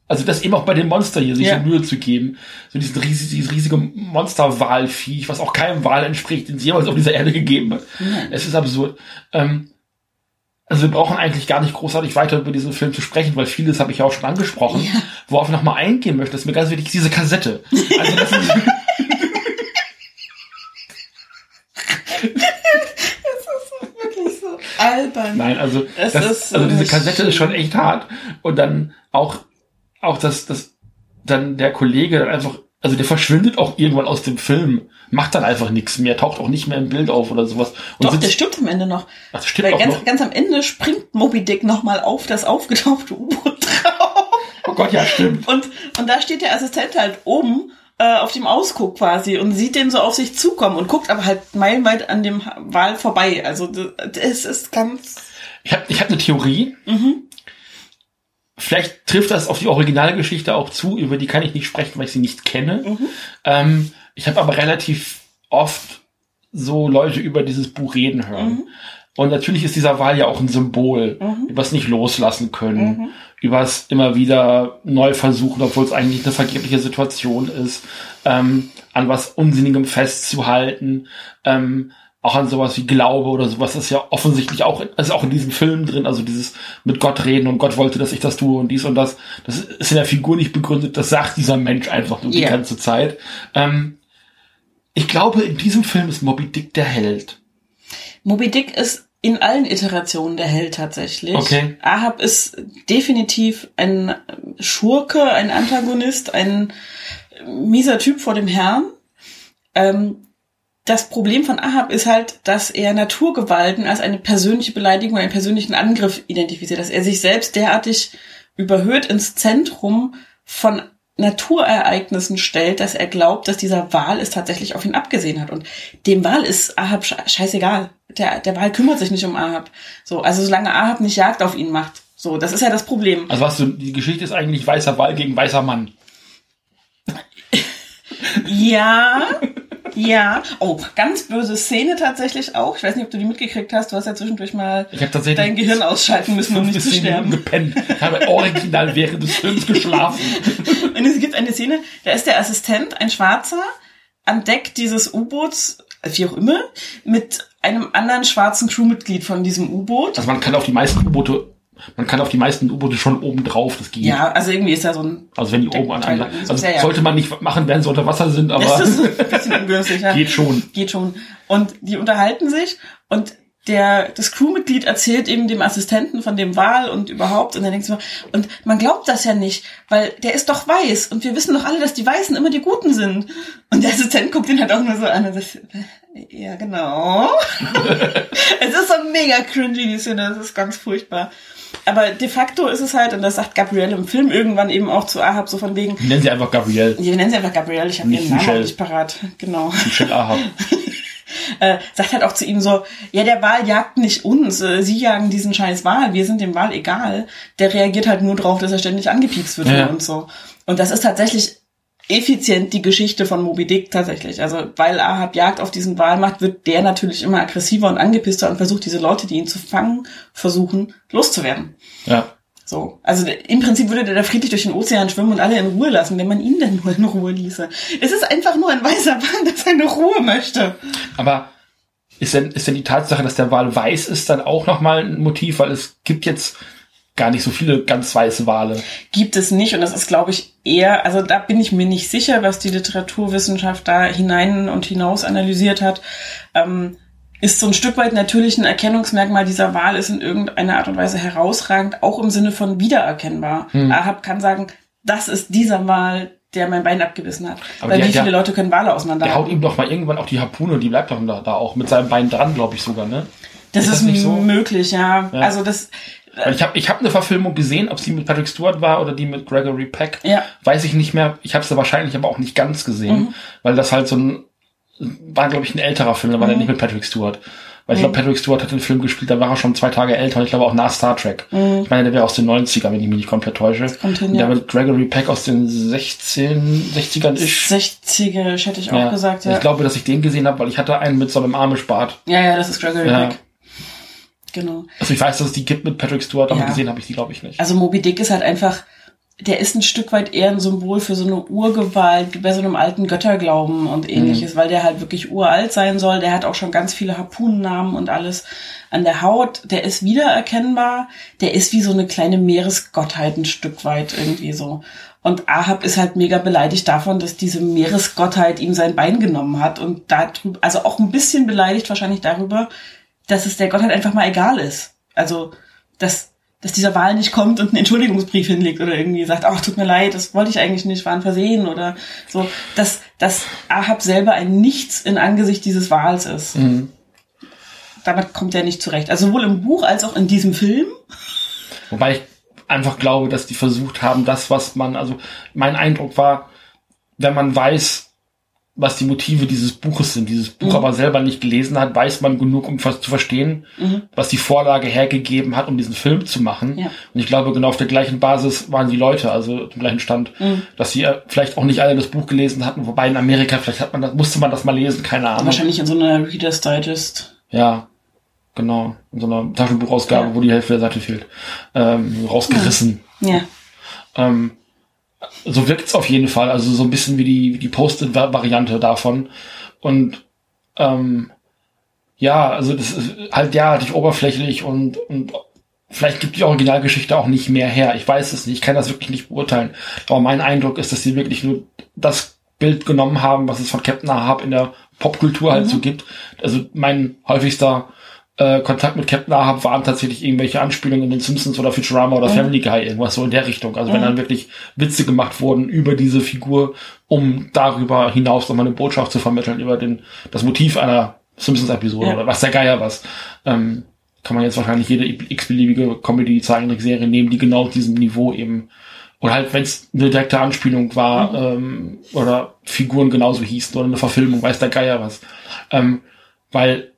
Also das eben auch bei dem Monster hier, sich Ja. so Mühe zu geben. So diesen riesig, dieses riesige Monsterwalviech, was auch keinem Wal entspricht, den es jemals auf dieser Erde gegeben hat. Es ist absurd. Ähm, also wir brauchen eigentlich gar nicht großartig weiter über diesen Film zu sprechen, weil vieles habe ich ja auch schon angesprochen. Worauf ich nochmal eingehen möchte, ist mir ganz wichtig, diese Kassette. Also das ist, Wirklich so albern. Nein, also, das, so also diese Kassette ist schon echt hart. Und dann auch, auch das, das, dann der Kollege dann einfach, also der verschwindet auch irgendwann aus dem Film, macht dann einfach nichts mehr, taucht auch nicht mehr im Bild auf oder sowas. Und Doch, der stirbt am Ende noch. Ach, das stimmt Weil auch ganz, noch. ganz am Ende springt Moby Dick nochmal auf das aufgetauchte U-Boot drauf. Oh Gott, ja, stimmt. Und, und da steht der Assistent halt oben äh, auf dem Ausguck quasi und sieht den so auf sich zukommen und guckt aber halt meilenweit an dem Wal vorbei. Also es ist ganz. Ich habe ich hab eine Theorie. Mhm. Vielleicht trifft das auf die Originalgeschichte auch zu, über die kann ich nicht sprechen, weil ich sie nicht kenne. Mhm. Ähm, ich habe aber relativ oft so Leute über dieses Buch reden hören. Mhm. Und natürlich ist dieser Wahl ja auch ein Symbol, mhm. übers nicht loslassen können, mhm. übers immer wieder neu versuchen, obwohl es eigentlich eine vergebliche Situation ist, ähm, an was Unsinnigem festzuhalten, ähm, auch an sowas wie Glaube oder sowas ist ja offensichtlich auch, ist auch in diesem Film drin, also dieses mit Gott reden und Gott wollte, dass ich das tue und dies und das, das ist in der Figur nicht begründet, das sagt dieser Mensch einfach nur yeah. die ganze Zeit. Ähm, ich glaube, in diesem Film ist Moby Dick der Held. Moby Dick ist in allen Iterationen der Held tatsächlich. Okay. Ahab ist definitiv ein Schurke, ein Antagonist, ein mieser Typ vor dem Herrn. Ähm, das Problem von Ahab ist halt, dass er Naturgewalten als eine persönliche Beleidigung, einen persönlichen Angriff identifiziert, dass er sich selbst derartig überhöht ins Zentrum von Naturereignissen stellt, dass er glaubt, dass dieser Wal es tatsächlich auf ihn abgesehen hat. Und dem Wal ist Ahab scheißegal. Der, der Wal kümmert sich nicht um Ahab. So, also solange Ahab nicht Jagd auf ihn macht. So, das ist ja das Problem. Also was du, die Geschichte ist eigentlich weißer Wal gegen weißer Mann. ja, ja. Oh, ganz böse Szene tatsächlich auch. Ich weiß nicht, ob du die mitgekriegt hast. Du hast ja zwischendurch mal dein Gehirn ausschalten müssen, um nicht zu sterben. gepennt. Ich habe original während des Films geschlafen. Und es gibt eine Szene, da ist der Assistent, ein Schwarzer, an Deck dieses U-Boots, wie auch immer, mit einem anderen schwarzen Crewmitglied von diesem U-Boot. Also man kann auf die meisten U-Boote man kann auf die meisten U-Boote schon oben drauf, das geht. Ja, also irgendwie ist da so ein. Also wenn die oben an einem, also ja, ja. sollte man nicht machen, wenn sie unter Wasser sind, aber. Das ist ein bisschen ungünstig, ja. Geht schon. Geht schon. Und die unterhalten sich und der, das Crewmitglied erzählt eben dem Assistenten von dem Wahl und überhaupt und dann denkst du und man glaubt das ja nicht, weil der ist doch weiß und wir wissen doch alle, dass die Weißen immer die Guten sind. Und der Assistent guckt ihn halt auch nur so an und sagt, ja genau. es ist so mega cringy, die Szene, das ist ganz furchtbar aber de facto ist es halt, und das sagt Gabrielle im Film irgendwann eben auch zu Ahab, so von wegen. Nennen sie einfach Gabrielle. Wir nennen sie einfach Gabrielle, ich habe ihren Namen nicht parat. Genau. Michelle Ahab. äh, sagt halt auch zu ihm so, ja, der Wal jagt nicht uns, äh, sie jagen diesen scheiß Wal, wir sind dem Wal egal. Der reagiert halt nur drauf, dass er ständig angepiekst wird ja. und so. Und das ist tatsächlich effizient die Geschichte von Moby Dick tatsächlich. Also weil Ahab Jagd auf diesen Wal macht, wird der natürlich immer aggressiver und angepisster und versucht diese Leute, die ihn zu fangen versuchen, loszuwerden. Ja. So. Also im Prinzip würde der da friedlich durch den Ozean schwimmen und alle in Ruhe lassen, wenn man ihn denn nur in Ruhe ließe. Es ist einfach nur ein weißer Wal, der seine Ruhe möchte. Aber ist denn, ist denn die Tatsache, dass der Wal weiß ist, dann auch nochmal ein Motiv? Weil es gibt jetzt gar nicht so viele ganz weiße Wale. Gibt es nicht und das ist, glaube ich, eher, also da bin ich mir nicht sicher, was die Literaturwissenschaft da hinein und hinaus analysiert hat. Ähm, ist so ein Stück weit natürlich ein Erkennungsmerkmal dieser Wahl ist in irgendeiner Art und Weise herausragend, auch im Sinne von wiedererkennbar. Hm. Ahab kann sagen, das ist dieser Wahl, der mein Bein abgebissen hat. Aber Weil wie viele der, Leute können Wale auseinander Der haut ihm doch mal irgendwann auch die Harpune, die bleibt doch da, da auch mit seinem Bein dran, glaube ich sogar, ne? Das ist, ist das nicht so? möglich, ja. ja. Also das, weil ich habe ich hab eine Verfilmung gesehen, ob sie mit Patrick Stewart war oder die mit Gregory Peck. Ja. Weiß ich nicht mehr. Ich habe sie wahrscheinlich aber auch nicht ganz gesehen, mhm. weil das halt so ein war, glaube ich, ein älterer Film, da war mhm. der nicht mit Patrick Stewart. Weil ich glaube, Patrick Stewart hat den Film gespielt, da war er schon zwei Tage älter und ich glaube auch nach Star Trek. Mhm. Ich meine, der wäre aus den 90er, wenn ich mich nicht komplett täusche. Hin, ja. Der mit Gregory Peck aus den 16, 60ern ist. 60er, hätte ich auch ja. gesagt, ja. Ich glaube, dass ich den gesehen habe, weil ich hatte einen mit so einem Amish-Bart. Ja, ja, das ist Gregory ja. Peck. Genau. Also ich weiß, dass es die gibt mit Patrick Stewart, aber gesehen habe ich die, glaube ich, nicht. Also Moby Dick ist halt einfach, der ist ein Stück weit eher ein Symbol für so eine Urgewalt, wie bei so einem alten Götterglauben und ähnliches, mhm. weil der halt wirklich uralt sein soll. Der hat auch schon ganz viele Harpunennamen und alles an der Haut. Der ist wiedererkennbar. Der ist wie so eine kleine Meeresgottheit ein Stück weit irgendwie so. Und Ahab ist halt mega beleidigt davon, dass diese Meeresgottheit ihm sein Bein genommen hat und darüber, also auch ein bisschen beleidigt wahrscheinlich darüber, dass es der Gottheit einfach mal egal ist. Also, dass, dass dieser Wahl nicht kommt und einen Entschuldigungsbrief hinlegt oder irgendwie sagt, ach, tut mir leid, das wollte ich eigentlich nicht, war ein Versehen oder so, dass, dass Ahab selber ein Nichts in Angesicht dieses Wahls ist. Mhm. Damit kommt er nicht zurecht. Also sowohl im Buch als auch in diesem Film. Wobei ich einfach glaube, dass die versucht haben, das, was man, also mein Eindruck war, wenn man weiß, was die Motive dieses Buches sind, dieses Buch mhm. aber selber nicht gelesen hat, weiß man genug, um zu verstehen, mhm. was die Vorlage hergegeben hat, um diesen Film zu machen. Ja. Und ich glaube, genau auf der gleichen Basis waren die Leute, also zum gleichen Stand, mhm. dass sie äh, vielleicht auch nicht alle das Buch gelesen hatten, wobei in Amerika vielleicht hat man das, musste man das mal lesen, keine Ahnung. Wahrscheinlich in so einer Reader's Digest. Ja, genau. In so einer Taschenbuchausgabe, ja. wo die Hälfte der Seite fehlt. Ähm, rausgerissen. Ja. Ähm, so wirkt's auf jeden Fall. Also so ein bisschen wie die, wie die Post-it-Variante davon. Und ähm, ja, also das ist halt derartig oberflächlich und, und vielleicht gibt die Originalgeschichte auch nicht mehr her. Ich weiß es nicht, ich kann das wirklich nicht beurteilen. Aber mein Eindruck ist, dass sie wirklich nur das Bild genommen haben, was es von Captain Ahab in der Popkultur halt mhm. so gibt. Also mein häufigster äh, Kontakt mit Captain Ahab waren tatsächlich irgendwelche Anspielungen in den Simpsons oder Futurama oder mhm. Family Guy, irgendwas so in der Richtung. Also mhm. wenn dann wirklich Witze gemacht wurden über diese Figur, um darüber hinaus nochmal eine Botschaft zu vermitteln, über den, das Motiv einer Simpsons-Episode ja. oder was der Geier was. Ähm, kann man jetzt wahrscheinlich jede x-beliebige Comedy-Zeichentrickserie nehmen, die genau auf diesem Niveau eben oder halt, wenn es eine direkte Anspielung war, mhm. ähm, oder Figuren genauso hießen oder eine Verfilmung, weiß der Geier was. Ähm, weil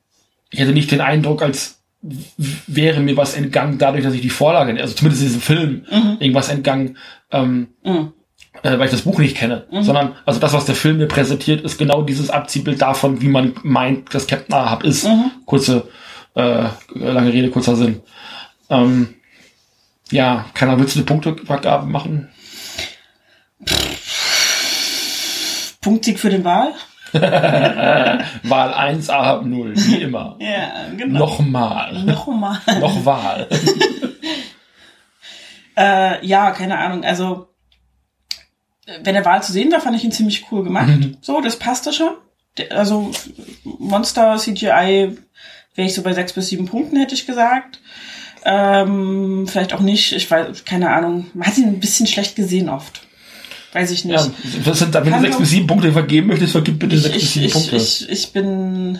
ich hatte nicht den Eindruck, als wäre mir was entgangen, dadurch, dass ich die Vorlage, also zumindest diesen Film, mhm. irgendwas entgangen, ähm, mhm. äh, weil ich das Buch nicht kenne, mhm. sondern also das, was der Film mir präsentiert, ist genau dieses Abziehbild davon, wie man meint, dass Captain Ahab ist. Mhm. Kurze, äh, lange Rede, kurzer Sinn. Ähm, ja, keiner willst du eine Punktevergabe machen? Punktsieg für den Wahl? Wahl 1, A 0, wie immer. ja, genau. Nochmal. Nochmal. Noch Wahl. äh, ja, keine Ahnung. Also, wenn der Wahl zu sehen war, fand ich ihn ziemlich cool gemacht. Mhm. So, das passte schon. Also, Monster CGI wäre ich so bei sechs bis sieben Punkten, hätte ich gesagt. Ähm, vielleicht auch nicht, ich weiß, keine Ahnung. Man hat ihn ein bisschen schlecht gesehen oft. Weiß ich nicht. Ja, das sind, wenn du sechs bis sieben Punkte vergeben möchtest, vergib bitte sechs bis sieben ich, Punkte. Ich, ich bin,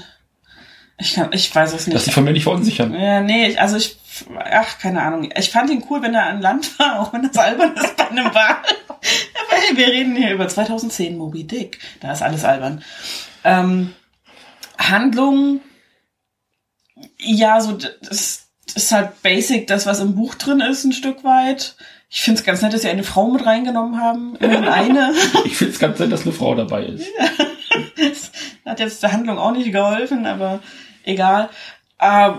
ich kann, ich weiß es nicht. Lass von mir nicht verunsichern. Ja, nee, also ich, ach, keine Ahnung. Ich fand ihn cool, wenn er an Land war, auch wenn das albern ist bei einem Wahl. Aber hey, wir reden hier über 2010 Moby Dick. Da ist alles albern. Ähm, Handlung, ja, so, das ist halt basic, das, was im Buch drin ist, ein Stück weit. Ich finde es ganz nett, dass sie eine Frau mit reingenommen haben. Immerhin eine. ich finde es ganz nett, dass eine Frau dabei ist. das hat jetzt der Handlung auch nicht geholfen, aber egal. Äh,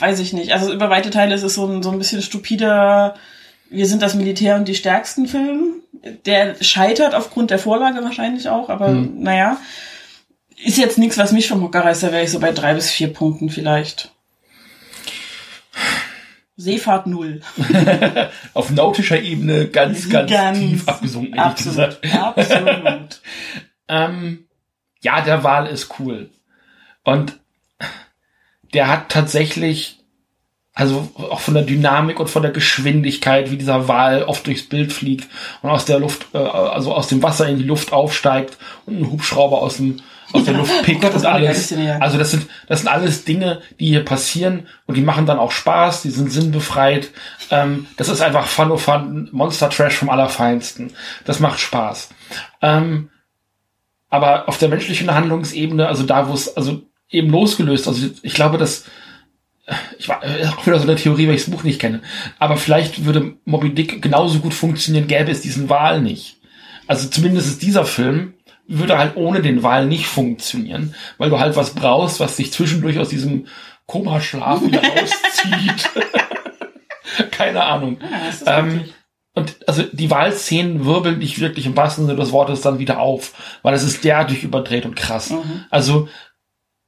weiß ich nicht. Also über weite Teile ist es so ein, so ein bisschen stupider, wir sind das Militär und die stärksten Film. Der scheitert aufgrund der Vorlage wahrscheinlich auch, aber hm. naja. Ist jetzt nichts, was mich vom Hocker reißt, da wäre ich so bei drei bis vier Punkten vielleicht. Seefahrt null. Auf nautischer Ebene ganz, ganz, ganz tief abgesunken, absolut. Absolut. ähm, ja, der Wal ist cool. Und der hat tatsächlich, also auch von der Dynamik und von der Geschwindigkeit, wie dieser Wal oft durchs Bild fliegt und aus der Luft, äh, also aus dem Wasser in die Luft aufsteigt und ein Hubschrauber aus dem aus der Luft pickt und alles. Also das sind, das sind alles Dinge, die hier passieren und die machen dann auch Spaß, die sind sinnbefreit. Ähm, das ist einfach Fun of Fun, Monster Trash vom Allerfeinsten. Das macht Spaß. Ähm, aber auf der menschlichen Handlungsebene, also da, wo es, also eben losgelöst, also ich glaube, dass ich war auch wieder so eine Theorie, weil ich das Buch nicht kenne. Aber vielleicht würde Moby Dick genauso gut funktionieren, gäbe es diesen Wahl nicht. Also zumindest ist dieser Film würde halt ohne den Wal nicht funktionieren, weil du halt was brauchst, was dich zwischendurch aus diesem Komaschlaf wieder rauszieht. Keine Ahnung. Ja, ähm, und also die Wahlszenen wirbeln dich wirklich im wahrsten Sinne des Wortes dann wieder auf, weil es ist derartig überdreht und krass. Mhm. Also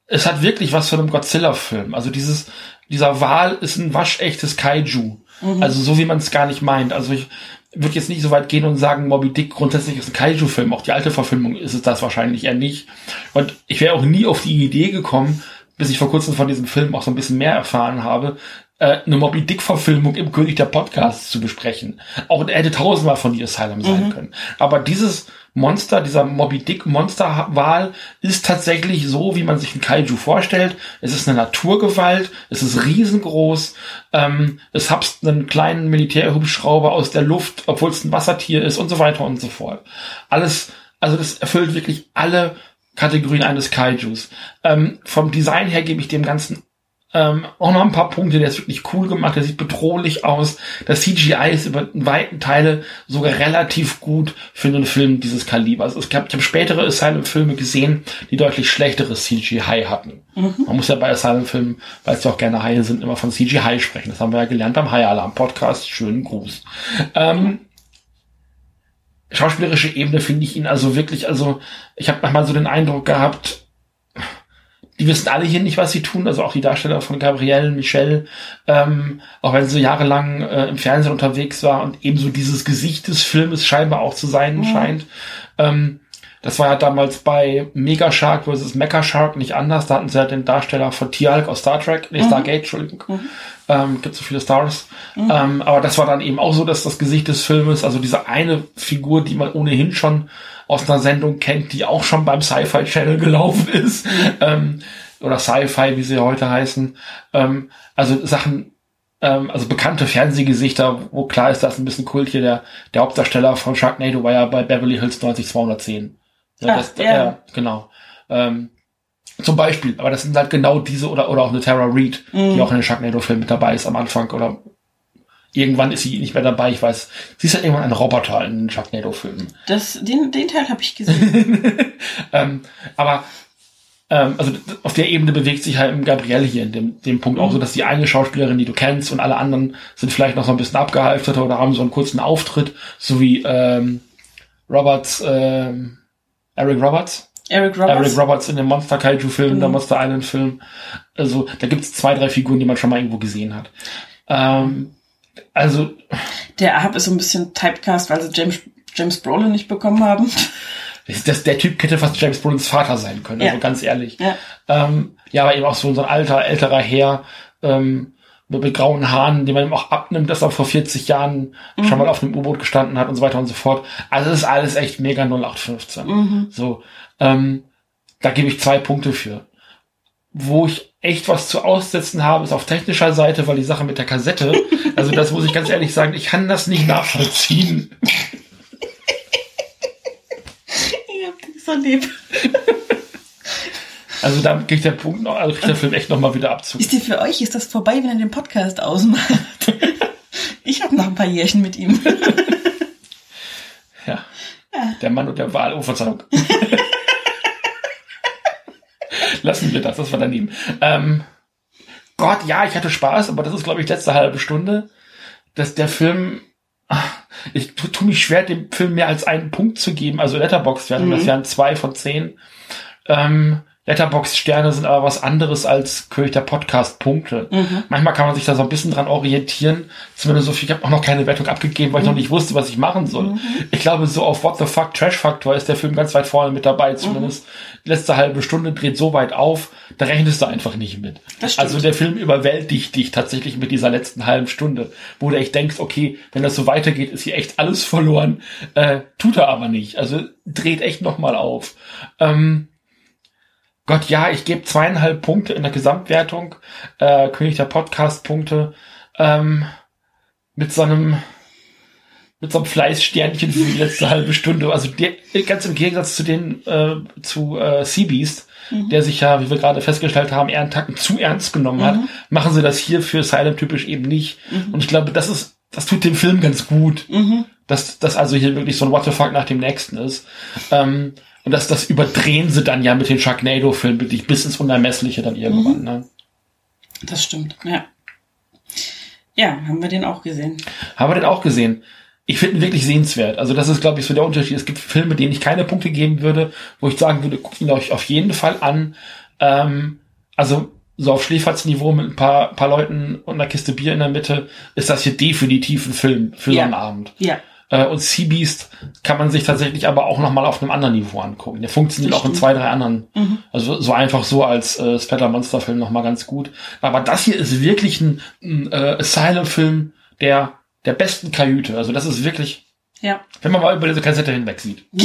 es hat wirklich was von einem Godzilla-Film. Also dieses, dieser Wal ist ein waschechtes Kaiju. Mhm. Also so wie man es gar nicht meint. Also ich, würde jetzt nicht so weit gehen und sagen, Moby Dick grundsätzlich ist ein Kaiju-Film. Auch die alte Verfilmung ist es das wahrscheinlich eher nicht. Und ich wäre auch nie auf die Idee gekommen, bis ich vor kurzem von diesem Film auch so ein bisschen mehr erfahren habe, äh, eine Moby Dick Verfilmung im König der Podcasts zu besprechen. Auch er hätte tausendmal von The Asylum sein mhm. können. Aber dieses Monster, dieser Moby Dick Monsterwahl ist tatsächlich so, wie man sich ein Kaiju vorstellt. Es ist eine Naturgewalt, es ist riesengroß, ähm, es habst einen kleinen Militärhubschrauber aus der Luft, obwohl es ein Wassertier ist und so weiter und so fort. Alles Also das erfüllt wirklich alle Kategorien eines Kaijus. Ähm, vom Design her gebe ich dem Ganzen ähm, auch noch ein paar Punkte, der ist wirklich cool gemacht, der sieht bedrohlich aus. Das CGI ist über weiten Teile sogar relativ gut für einen Film dieses Kalibers. Ich habe hab spätere Asylum-Filme gesehen, die deutlich schlechteres CGI hatten. Mhm. Man muss ja bei Asylum-Filmen, weil es ja auch gerne Haie sind, immer von CGI sprechen. Das haben wir ja gelernt beim Hai-Alarm-Podcast. Schönen Gruß. Ähm, schauspielerische Ebene finde ich ihn also wirklich, also ich habe manchmal so den Eindruck gehabt, die wissen alle hier nicht, was sie tun, also auch die Darsteller von Gabrielle, Michelle, ähm, auch wenn sie jahrelang äh, im Fernsehen unterwegs war und ebenso dieses Gesicht des Filmes scheinbar auch zu sein mhm. scheint. Ähm, das war ja damals bei Mega Shark vs. Mecha Shark nicht anders. Da hatten sie ja den Darsteller von Tialk aus Star Trek, nee, mhm. Stargate, Entschuldigung. Mhm. Ähm, gibt so viele Stars. Mhm. Ähm, aber das war dann eben auch so, dass das Gesicht des Filmes, also diese eine Figur, die man ohnehin schon aus einer Sendung kennt, die auch schon beim Sci-Fi Channel gelaufen ist, ähm, oder Sci-Fi, wie sie heute heißen. Ähm, also Sachen, ähm, also bekannte Fernsehgesichter, wo klar ist, dass ein bisschen Kult hier der, der Hauptdarsteller von Sharknado war ja bei Beverly Hills 90210. Ja, Ach, das, ja. ja genau. Ähm, zum Beispiel, aber das sind halt genau diese oder, oder auch eine Tara Reid, mhm. die auch in den Sharknado-Film mit dabei ist am Anfang oder irgendwann ist sie nicht mehr dabei, ich weiß. Sie ist halt irgendwann ein Roboter in den Sharknado-Filmen. Das, den, den Teil habe ich gesehen. ähm, aber ähm, also auf der Ebene bewegt sich halt Gabrielle hier in dem, dem Punkt mhm. auch so, dass die eine Schauspielerin, die du kennst und alle anderen sind vielleicht noch so ein bisschen abgehalfterter oder haben so einen kurzen Auftritt, so wie ähm, Roberts, ähm, Eric Roberts. Eric Roberts. Eric Roberts in dem Monster Kaiju Film, mhm. der Monster Island Film. Also da gibt's zwei, drei Figuren, die man schon mal irgendwo gesehen hat. Ähm, also. Der Ahab ist so ein bisschen Typecast, weil sie James, James Brolin nicht bekommen haben. Das, der Typ hätte fast James Brolins Vater sein können, ja. also ganz ehrlich. Ja. Ähm, ja, aber eben auch so ein alter, älterer Herr, ähm, mit, mit grauen Haaren, den man ihm auch abnimmt, dass er vor 40 Jahren mhm. schon mal auf einem U-Boot gestanden hat und so weiter und so fort. Also das ist alles echt mega 0815. Mhm. So, ähm, da gebe ich zwei Punkte für. Wo ich echt was zu aussetzen habe, ist auf technischer Seite, weil die Sache mit der Kassette, also das muss ich ganz ehrlich sagen, ich kann das nicht nachvollziehen. Ich hab dich so lieb. Also da kriegt der Punkt noch, also kriegt der Film echt nochmal wieder Abzug. Ist die für euch, ist das vorbei, wenn er den Podcast ausmacht? ich habe noch ein paar Jährchen mit ihm. ja. ja. Der Mann und der Wahl, oh Verzeihung. Lassen wir das, das war daneben. Ähm, Gott, ja, ich hatte Spaß, aber das ist, glaube ich, letzte halbe Stunde, dass der Film, ach, ich tue mich schwer, dem Film mehr als einen Punkt zu geben, also Letterbox-Wertung, mhm. das wären zwei von zehn. Ähm, Letterbox-Sterne sind aber was anderes als der Podcast-Punkte. Mhm. Manchmal kann man sich da so ein bisschen dran orientieren. Zumindest so viel, ich habe auch noch keine Wertung abgegeben, weil ich noch mhm. nicht wusste, was ich machen soll. Mhm. Ich glaube, so auf What the Fuck Trash Factor ist der Film ganz weit vorne mit dabei. Zumindest die letzte halbe Stunde dreht so weit auf, da rechnest du einfach nicht mit. Also der Film überwältigt dich tatsächlich mit dieser letzten halben Stunde, wo du echt denkst, okay, wenn das so weitergeht, ist hier echt alles verloren. Äh, tut er aber nicht. Also dreht echt nochmal auf. Ähm, Gott, ja, ich gebe zweieinhalb Punkte in der Gesamtwertung, äh, König der Podcast-Punkte, ähm, mit so einem, mit so einem Fleißsternchen für die letzte halbe Stunde. Also der, ganz im Gegensatz zu den, äh, zu äh, Seabeast, mhm. der sich ja, wie wir gerade festgestellt haben, eher einen Tacken zu ernst genommen hat, mhm. machen sie das hier für Silent typisch eben nicht. Mhm. Und ich glaube, das ist, das tut dem Film ganz gut. Mhm. Dass das also hier wirklich so ein What the fuck nach dem nächsten ist. Ähm, und das, das überdrehen sie dann ja mit den Sharknado-Filmen wirklich bis ins Unermessliche dann irgendwann. Mhm. Ne? Das stimmt, ja. Ja, haben wir den auch gesehen. Haben wir den auch gesehen. Ich finde ihn wirklich sehenswert. Also das ist, glaube ich, so der Unterschied. Es gibt Filme, denen ich keine Punkte geben würde, wo ich sagen würde, guckt ihn euch auf jeden Fall an. Ähm, also so auf Schläferzniveau mit ein paar, paar Leuten und einer Kiste Bier in der Mitte ist das hier definitiv ein Film für ja. so einen Abend. Ja. Äh, und Sea Beast kann man sich tatsächlich aber auch nochmal auf einem anderen Niveau angucken. Der funktioniert auch in zwei, drei anderen. Mhm. Also so einfach so als äh, Spatter Monster Film nochmal ganz gut. Aber das hier ist wirklich ein, ein äh, Asylum-Film der, der besten Kajüte. Also das ist wirklich, ja. wenn man mal über diese Kassette hinweg sieht.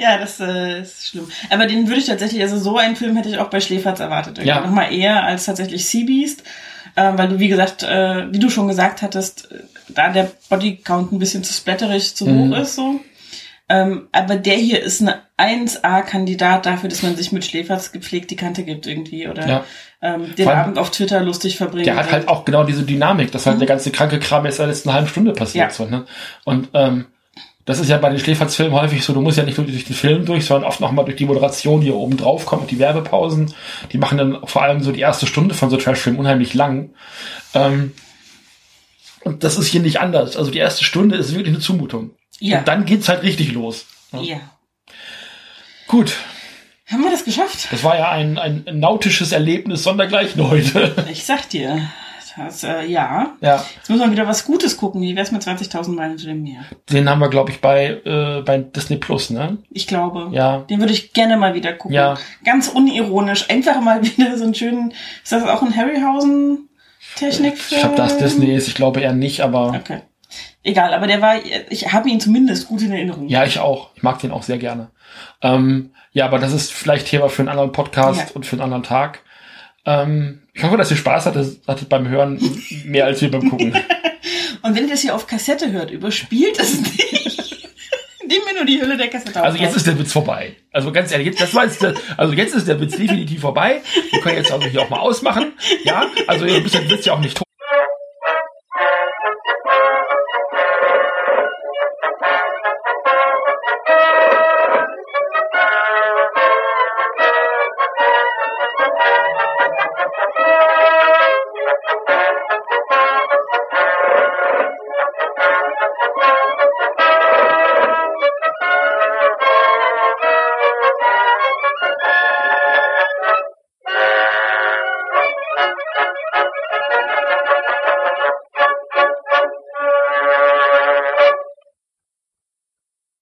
Ja, das äh, ist schlimm. Aber den würde ich tatsächlich, also so einen Film hätte ich auch bei Schläferz erwartet. Irgendwie. Ja. Nochmal eher als tatsächlich Sea Beast. Äh, weil du, wie gesagt, äh, wie du schon gesagt hattest, da der Bodycount ein bisschen zu splatterig, zu mhm. hoch ist, so. Ähm, aber der hier ist eine 1A-Kandidat dafür, dass man sich mit Schläferz gepflegt die Kante gibt irgendwie oder Ja. ähm, den Abend auf Twitter lustig verbringt. Der hat halt auch genau diese Dynamik, dass halt der ganze kranke Kram jetzt in der letzten halben Stunde passiert. Ja. So, ne? Und ähm, das ist ja bei den Schläferz-Filmen häufig so, du musst ja nicht nur durch den Film durch, sondern oft noch mal durch die Moderation, die hier oben drauf kommt und die Werbepausen. Die machen dann vor allem so die erste Stunde von so Trash-Filmen unheimlich lang. Ähm, und das ist hier nicht anders. Also die erste Stunde ist wirklich eine Zumutung. Ja. Und dann geht's halt richtig los. ja. Gut, Haben wir das geschafft? das war ja ein, ein nautisches Erlebnis sondergleichen heute. Ich sag dir. Das, äh, ja. ja, Jetzt muss man wieder was Gutes gucken. Wie wär's mit 20.000 Meilen zu dem Meer? den haben wir, glaube ich, bei, äh, bei Disney Plus, ne? Ich glaube. Ja. Den würde ich gerne mal wieder gucken. Ja. Ganz unironisch. Einfach mal wieder so einen schönen. Ist das auch ein Harryhausen Technikfilm? Ich glaube, das Disney ist, ich glaube eher nicht, aber Okay. Egal, aber der war, ich habe ihn zumindest gut in Erinnerung. ja, ich auch. Ich mag den auch sehr gerne. Ähm, ja, aber das ist vielleicht Thema für einen anderen Podcast Ja. und für einen anderen Tag. Ähm, ich hoffe, dass ihr Spaß hattet, hattet beim Hören mehr als wir beim Gucken. Und wenn ihr das hier auf Kassette hört, überspielt es nicht. Indem mir nur die Hülle der Kassette Also jetzt ist der Witz vorbei. Also ganz ehrlich, jetzt, das war jetzt der, also jetzt ist der Witz definitiv vorbei. Wir können jetzt also hier auch mal ausmachen. Ja, also ihr Witz ja auch nicht